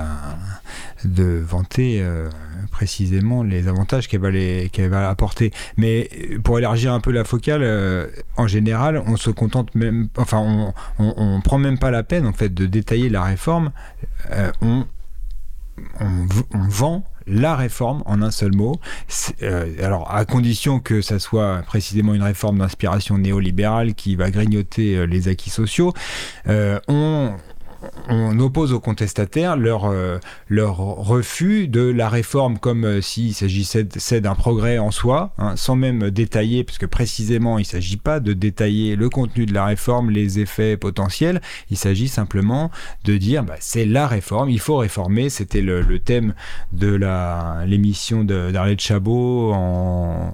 vanter euh, précisément les avantages qu'elle va, apporter. Mais pour élargir un peu la focale, en général, on se contente même, enfin, on prend même pas la peine en fait de détailler la réforme. Euh, on, vend la réforme en un seul mot. Euh, alors, à condition que ça soit précisément une réforme d'inspiration néolibérale qui va grignoter euh, les acquis sociaux, on, on oppose aux contestataires leur, euh, leur refus de la réforme comme euh, s'il s'agissait d'un progrès en soi, hein, sans même détailler, parce que précisément il ne s'agit pas de détailler le contenu de la réforme, les effets potentiels, il s'agit simplement de dire bah, c'est la réforme, il faut réformer, c'était le, thème de l'émission d'Arlette Chabot en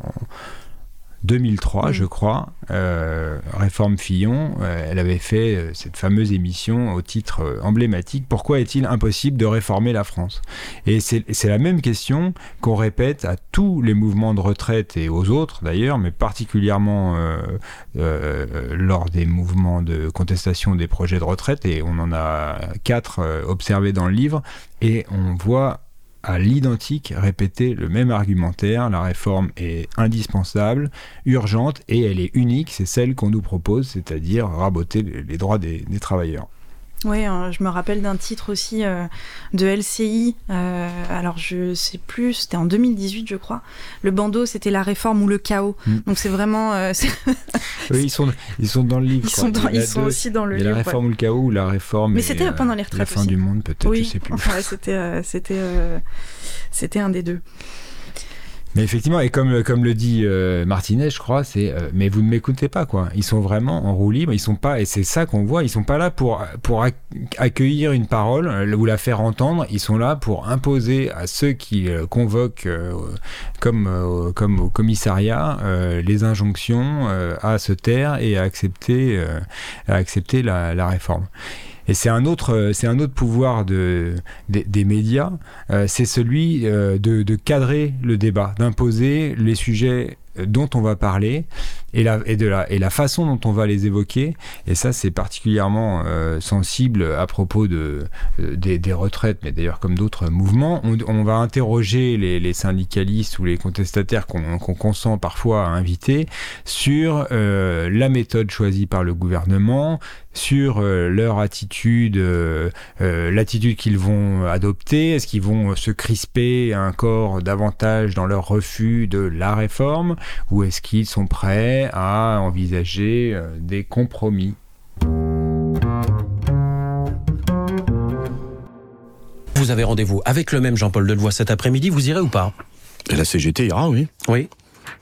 2003, je crois, euh, Réforme Fillon, euh, elle avait fait euh, cette fameuse émission au titre emblématique Pourquoi est-il impossible de réformer la France? Et c'est la même question qu'on répète à tous les mouvements de retraite et aux autres d'ailleurs, mais particulièrement lors des mouvements de contestation des projets de retraite, et on en a quatre observés dans le livre, et on voit à l'identique répété le même argumentaire. La réforme est indispensable, urgente et elle est unique. C'est celle qu'on nous propose, c'est-à-dire raboter les droits des travailleurs. Oui, hein, je me rappelle d'un titre aussi euh, de LCI. Euh, alors, je sais plus, c'était en 2018, je crois. Le bandeau, c'était la réforme ou le chaos. Mm. Donc, c'est vraiment. Euh, oui, ils sont, ils sont dans le livre. Ils, sont, ils sont, aussi dans le livre. La réforme ou le chaos ou la réforme. Mais c'était pendant les retraites. La fin du monde, peut-être, oui. je sais plus. Enfin, c'était, c'était, c'était un des deux. Mais effectivement, et comme, comme le dit euh, Martinez, je crois, c'est euh, mais vous ne m'écoutez pas quoi. Ils sont vraiment en roue libre, ils sont pas et c'est ça qu'on voit, ils sont pas là pour pour accueillir une parole euh, ou la faire entendre, ils sont là pour imposer à ceux qui convoquent comme comme au commissariat les injonctions à se taire et à accepter à accepter la réforme. Et c'est un autre, euh, c'est un autre pouvoir de, des, médias, euh, c'est celui euh, de, cadrer le débat, d'imposer les sujets dont on va parler et la, et, de la, et la façon dont on va les évoquer. Et ça, c'est particulièrement euh, sensible à propos de, euh, des, retraites, mais d'ailleurs comme d'autres mouvements. On, va interroger les, syndicalistes ou les contestataires qu'on consent parfois à inviter sur euh, la méthode choisie par le gouvernement, sur leur attitude, l'attitude qu'ils vont adopter, est-ce qu'ils vont se crisper encore davantage dans leur refus de la réforme, ou est-ce qu'ils sont prêts à envisager euh, des compromis. Vous avez rendez-vous avec le même Jean-Paul Delevoye cet après-midi, vous irez ou pas? La CGT ira, oui. Oui.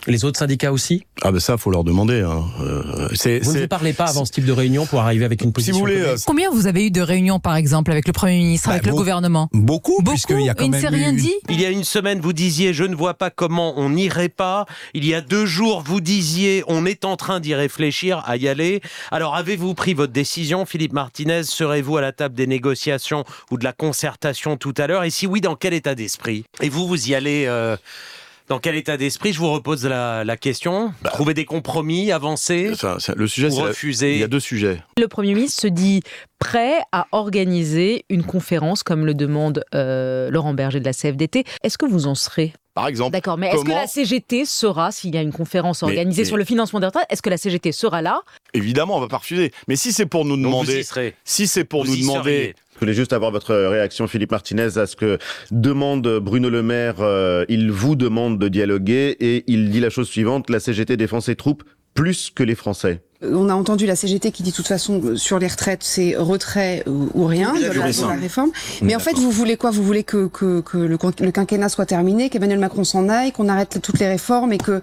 Les autres syndicats aussi Ah ben ça, faut leur demander. Hein. Euh, vous ne parlez pas avant ce type de réunion pour arriver avec une position. Si vous voulez, euh, Combien vous avez eu de réunions, par exemple, avec le Premier ministre, avec bah, le gouvernement Beaucoup, beaucoup. Il y a quand il ne s'est rien dit. Il y a une semaine, vous disiez je ne vois pas comment on n'irait pas. Il y a deux jours, vous disiez on est en train d'y réfléchir, à y aller. Alors avez-vous pris votre décision, Philippe Martinez? Serez-vous à la table des négociations ou de la concertation tout à l'heure? Et si oui, dans quel état d'esprit? Et vous, vous y allez euh, dans quel état d'esprit Je vous repose la, question. Bah. Trouver des compromis, avancer Le sujet, c'est refuser. Il y a deux sujets. Le Premier ministre se dit prêt à organiser une conférence comme le demande euh, Laurent Berger de la CFDT. Est-ce que vous en serez? Par exemple. D'accord, mais est-ce que la CGT sera, s'il y a une conférence organisée sur le financement des retraites, est-ce que la CGT sera là? Évidemment, on va pas refuser. Mais si c'est pour nous demander, si c'est pour nous demander je voulais juste avoir votre réaction, Philippe Martinez, à ce que demande Bruno Le Maire. Euh, il vous demande de dialoguer et il dit la chose suivante la CGT défend ses troupes plus que les Français. On a entendu la CGT qui dit de toute façon euh, sur les retraites c'est retrait ou, rien de la, réforme. Mais en fait vous voulez quoi? Vous voulez que, que, que le, le, quinquennat soit terminé, qu'Emmanuel Macron s'en aille, qu'on arrête toutes les réformes et que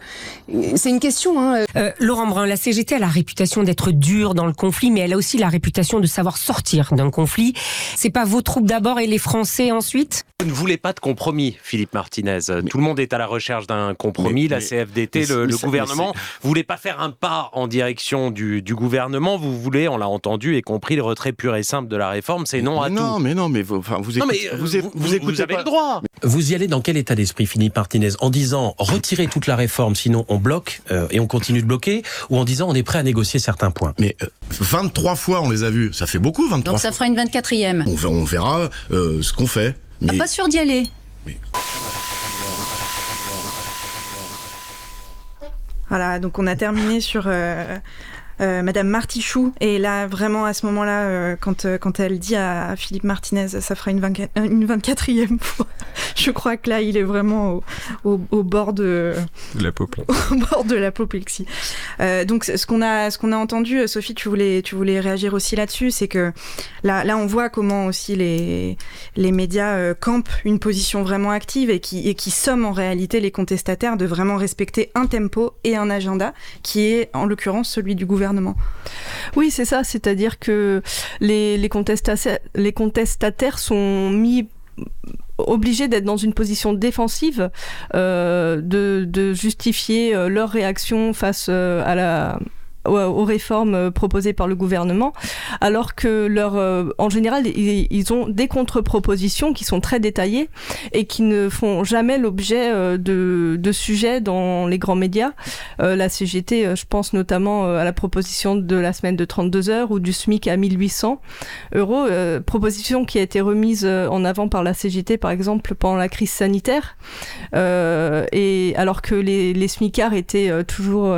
c'est une question. Hein. Euh, Laurent Brun, la CGT a la réputation d'être dure dans le conflit, mais elle a aussi la réputation de savoir sortir d'un conflit. C'est pas vos troupes d'abord et les Français ensuite? Vous ne voulez pas de compromis, Philippe Martinez. Tout le monde est à la recherche d'un compromis. la CFDT, le, le gouvernement, vous voulez pas faire un pas en direction du, gouvernement, vous voulez, on l'a entendu et compris, le retrait pur et simple de la réforme, c'est non à tout. Non, mais non, mais vous, enfin, vous, écoutez, vous, vous, écoutez avez le droit. Vous y allez dans quel état d'esprit, Philippe Martinez En disant retirez toute la réforme, sinon on bloque euh, et on continue de bloquer, ou en disant on est prêt à négocier certains points? Mais 23 euh, fois on les a vus, ça fait beaucoup 23 Donc ça fera une 24e. On, on verra euh, ce qu'on fait. Mais... Pas sûr d'y aller. Voilà, donc on a terminé sur euh, euh, Madame Martichoux. Et là, vraiment, à ce moment-là, euh, quand, euh, quand elle dit à Philippe Martinez, ça fera une, 24, une 24e fois, je crois que là, il est vraiment au, au, bord de... L'apoplexie. Au bord de l'apoplexie. donc, ce qu'on a, ce qu'on a entendu, Sophie, tu voulais, tu voulais réagir aussi là-dessus, c'est que là, là, on voit comment aussi les, les médias campent une position vraiment active et qui, et qui somment en réalité les contestataires de vraiment respecter un tempo et un agenda qui est, en l'occurrence, celui du gouvernement oui, c'est ça, c'est-à-dire que les, contestataires sont mis obligés d'être dans une position défensive, euh, de, justifier euh, leur réaction face euh, à la aux réformes proposées par le gouvernement, alors que leur, en général, ils, ont des contre-propositions qui sont très détaillées et qui ne font jamais l'objet de, de, sujets dans les grands médias. la CGT, je pense notamment à la proposition de la semaine de 32 heures ou du SMIC à 1800 euros, proposition qui a été remise en avant par la CGT, par exemple, pendant la crise sanitaire. et alors que les, les SMICards étaient toujours,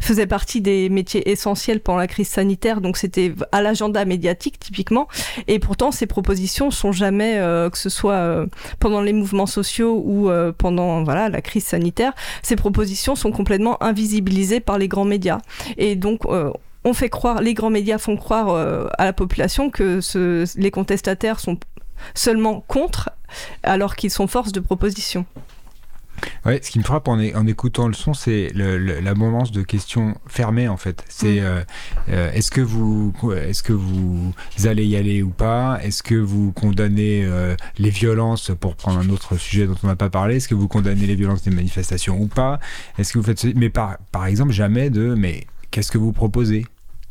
faisaient partie des métiers essentiels pendant la crise sanitaire, donc c'était à l'agenda médiatique typiquement. Et pourtant, ces propositions sont jamais, euh, que ce soit euh, pendant les mouvements sociaux ou euh, pendant voilà la crise sanitaire, ces propositions sont complètement invisibilisées par les grands médias. Et donc on fait croire, les grands médias font croire à la population que les contestataires sont seulement contre, alors qu'ils sont force de proposition. Ouais, ce qui me frappe en, en écoutant le son, c'est l'abondance de questions fermées en fait. C'est mm. euh, euh, est-ce que vous est-ce que vous allez y aller ou pas? Est-ce que vous condamnez euh, les violences pour prendre un autre sujet dont on n'a pas parlé Est-ce que vous condamnez les violences des manifestations ou pas? Est-ce que vous faites mais par par exemple jamais de mais qu'est-ce que vous proposez?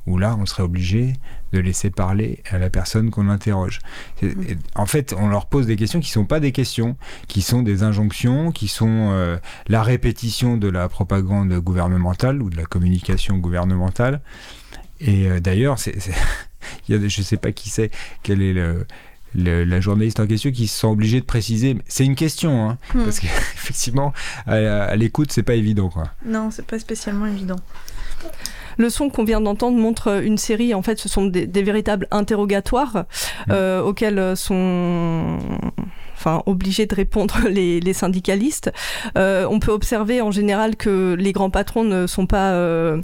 Où là, on serait obligé de laisser parler à la personne qu'on interroge. En fait, on leur pose des questions qui ne sont pas des questions, qui sont des injonctions, qui sont euh, la répétition de la propagande gouvernementale ou de la communication gouvernementale. Et euh, d'ailleurs, c'est, je ne sais pas qui c'est, quel est le, la journaliste en question qui se sent obligée de préciser. C'est une question, hein, hmm. parce qu'effectivement, à, à l'écoute, c'est pas évident. Quoi. Non, c'est pas spécialement évident. Le son qu'on vient d'entendre montre une série, en fait, ce sont des, véritables interrogatoires mmh. euh, auxquels sont enfin obligés de répondre les, syndicalistes. Euh, on peut observer en général que les grands patrons ne sont pas euh,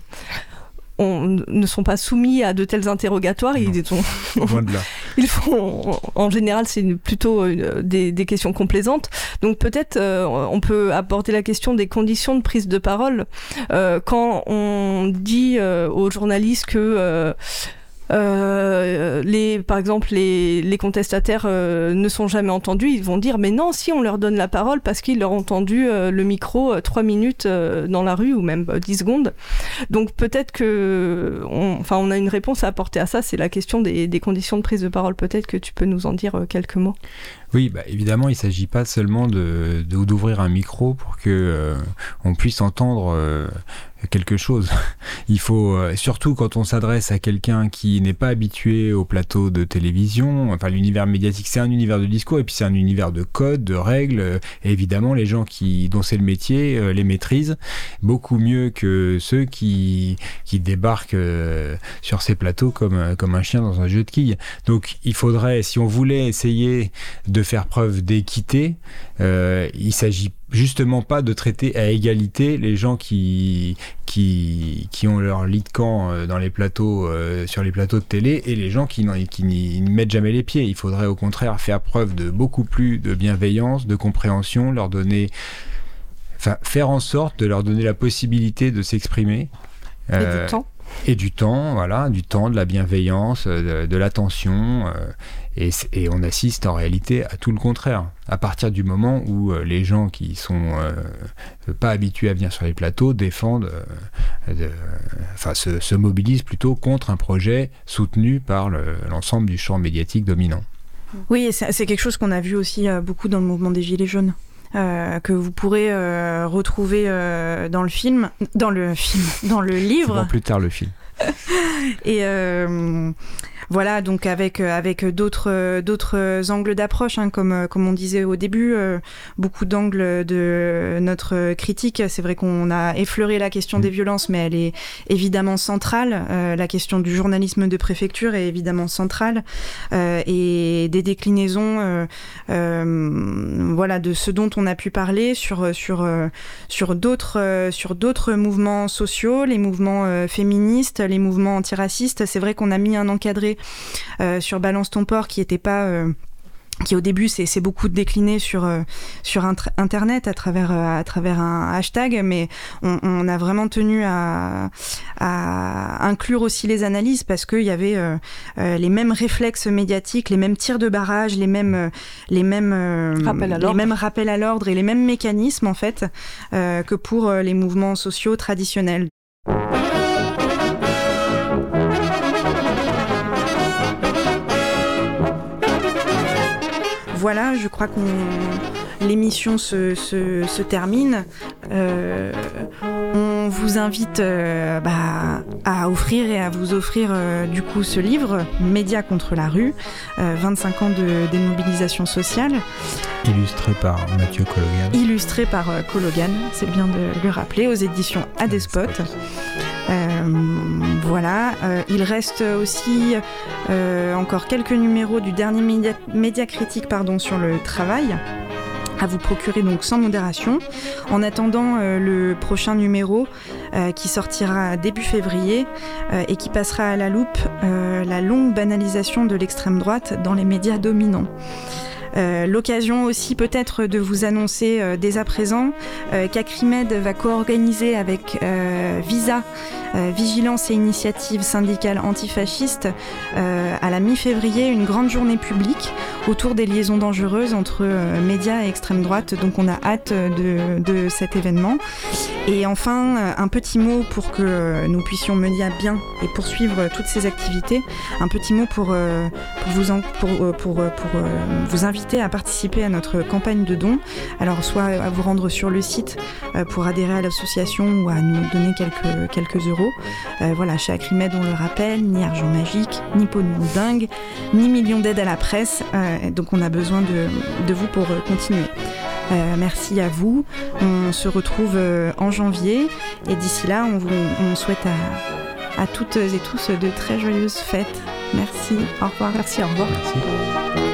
ne sont pas soumis à de tels interrogatoires. Ils, sont, ils font, en général, c'est plutôt euh, des, questions complaisantes. Donc peut-être euh, on peut aborder la question des conditions de prise de parole. Euh, quand on dit aux journalistes que euh, les, par exemple, les, les contestataires euh, ne sont jamais entendus, ils vont dire mais non, si on leur donne la parole parce qu'ils leur ont entendu euh, le micro trois minutes dans la rue ou même 10 secondes. Donc peut-être que, on, enfin, on a une réponse à apporter à ça, c'est la question des, des, conditions de prise de parole. Peut-être que tu peux nous en dire quelques mots. Oui, bah, évidemment, il ne s'agit pas seulement de, d'ouvrir un micro pour que on puisse entendre quelque chose. Il faut, euh, surtout quand on s'adresse à quelqu'un qui n'est pas habitué au plateau de télévision, enfin l'univers médiatique c'est un univers de discours et puis c'est un univers de codes, de règles, évidemment les gens qui, dont c'est le métier euh, les maîtrisent beaucoup mieux que ceux qui, qui débarquent euh, sur ces plateaux comme, comme un chien dans un jeu de quilles. Donc il faudrait, si on voulait essayer de faire preuve d'équité, il s'agit justement pas de traiter à égalité les gens qui, qui, qui ont leur lit de camp euh, dans les plateaux, euh, sur les plateaux de télé et les gens qui, qui n'y mettent jamais les pieds. Il faudrait au contraire faire preuve de beaucoup plus de bienveillance, de compréhension, leur donner, enfin, faire en sorte de leur donner la possibilité de s'exprimer. et du euh, temps. Et du temps, voilà, du temps, de la bienveillance, de, l'attention. Et, on assiste en réalité à tout le contraire. À partir du moment où euh, les gens qui sont euh, pas habitués à venir sur les plateaux défendent, euh, enfin se, mobilisent plutôt contre un projet soutenu par l'ensemble du champ médiatique dominant. Oui, c'est quelque chose qu'on a vu aussi beaucoup dans le mouvement des Gilets jaunes. que vous pourrez retrouver dans le film, dans le film, dans le livre. plus tard le film. Et voilà, donc avec euh, avec d'autres d'autres angles d'approche, hein, comme euh, comme on disait au début, euh, beaucoup d'angles de notre critique. C'est vrai qu'on a effleuré la question des violences, mais elle est évidemment centrale. la question du journalisme de préfecture est évidemment centrale et des déclinaisons, voilà, de ce dont on a pu parler sur sur sur d'autres sur d'autres mouvements sociaux, les mouvements féministes, les mouvements antiracistes. C'est vrai qu'on a mis un encadré euh, sur Balance ton port qui était pas euh, qui au début c'est beaucoup décliné sur euh, sur internet à travers à travers un hashtag mais on, a vraiment tenu à, à, inclure aussi les analyses parce qu'il y avait les mêmes réflexes médiatiques les mêmes tirs de barrage les mêmes les mêmes les mêmes rappels à l'ordre et les mêmes mécanismes en fait que pour les mouvements sociaux traditionnels voilà, je crois qu'on l'émission se, se, se, termine. Euh, on vous invite euh, bah, à offrir et à vous offrir euh, du coup ce livre, Média contre la rue, 25 ans de démobilisation sociale. Illustré par Mathieu Cologan. Illustré par Cologan, c'est bien de le rappeler, aux éditions Adespot. Voilà, il reste aussi encore quelques numéros du dernier média, critique sur le travail à vous procurer donc sans modération. En attendant euh, le prochain numéro euh, qui sortira début février euh, et qui passera à la loupe la longue banalisation de l'extrême droite dans les médias dominants. Euh, l'occasion aussi peut-être de vous annoncer euh, dès à présent euh, qu'Acrimed va co-organiser avec Visa, Vigilance et Initiative syndicale antifasciste, à la mi-février, une grande journée publique autour des liaisons dangereuses entre médias et extrême droite. Donc on a hâte de, de cet événement. Et enfin, un petit mot pour que nous puissions mener à bien et poursuivre toutes ces activités. Un petit mot pour, pour, vous, en, pour, pour, pour vous inviter à participer à notre campagne de dons. Alors soit à vous rendre sur le site euh, pour adhérer à l'association ou à nous donner quelques, quelques euros. Euh, voilà, chez Acrimed, on le rappelle, ni argent magique, ni pognon dingue, ni millions d'aides à la presse. Euh, donc on a besoin de, de vous pour continuer. merci à vous. On se retrouve en janvier et d'ici là, on, vous, on souhaite à, à, toutes et tous de très joyeuses fêtes. Merci, au revoir. Merci, au revoir. Merci.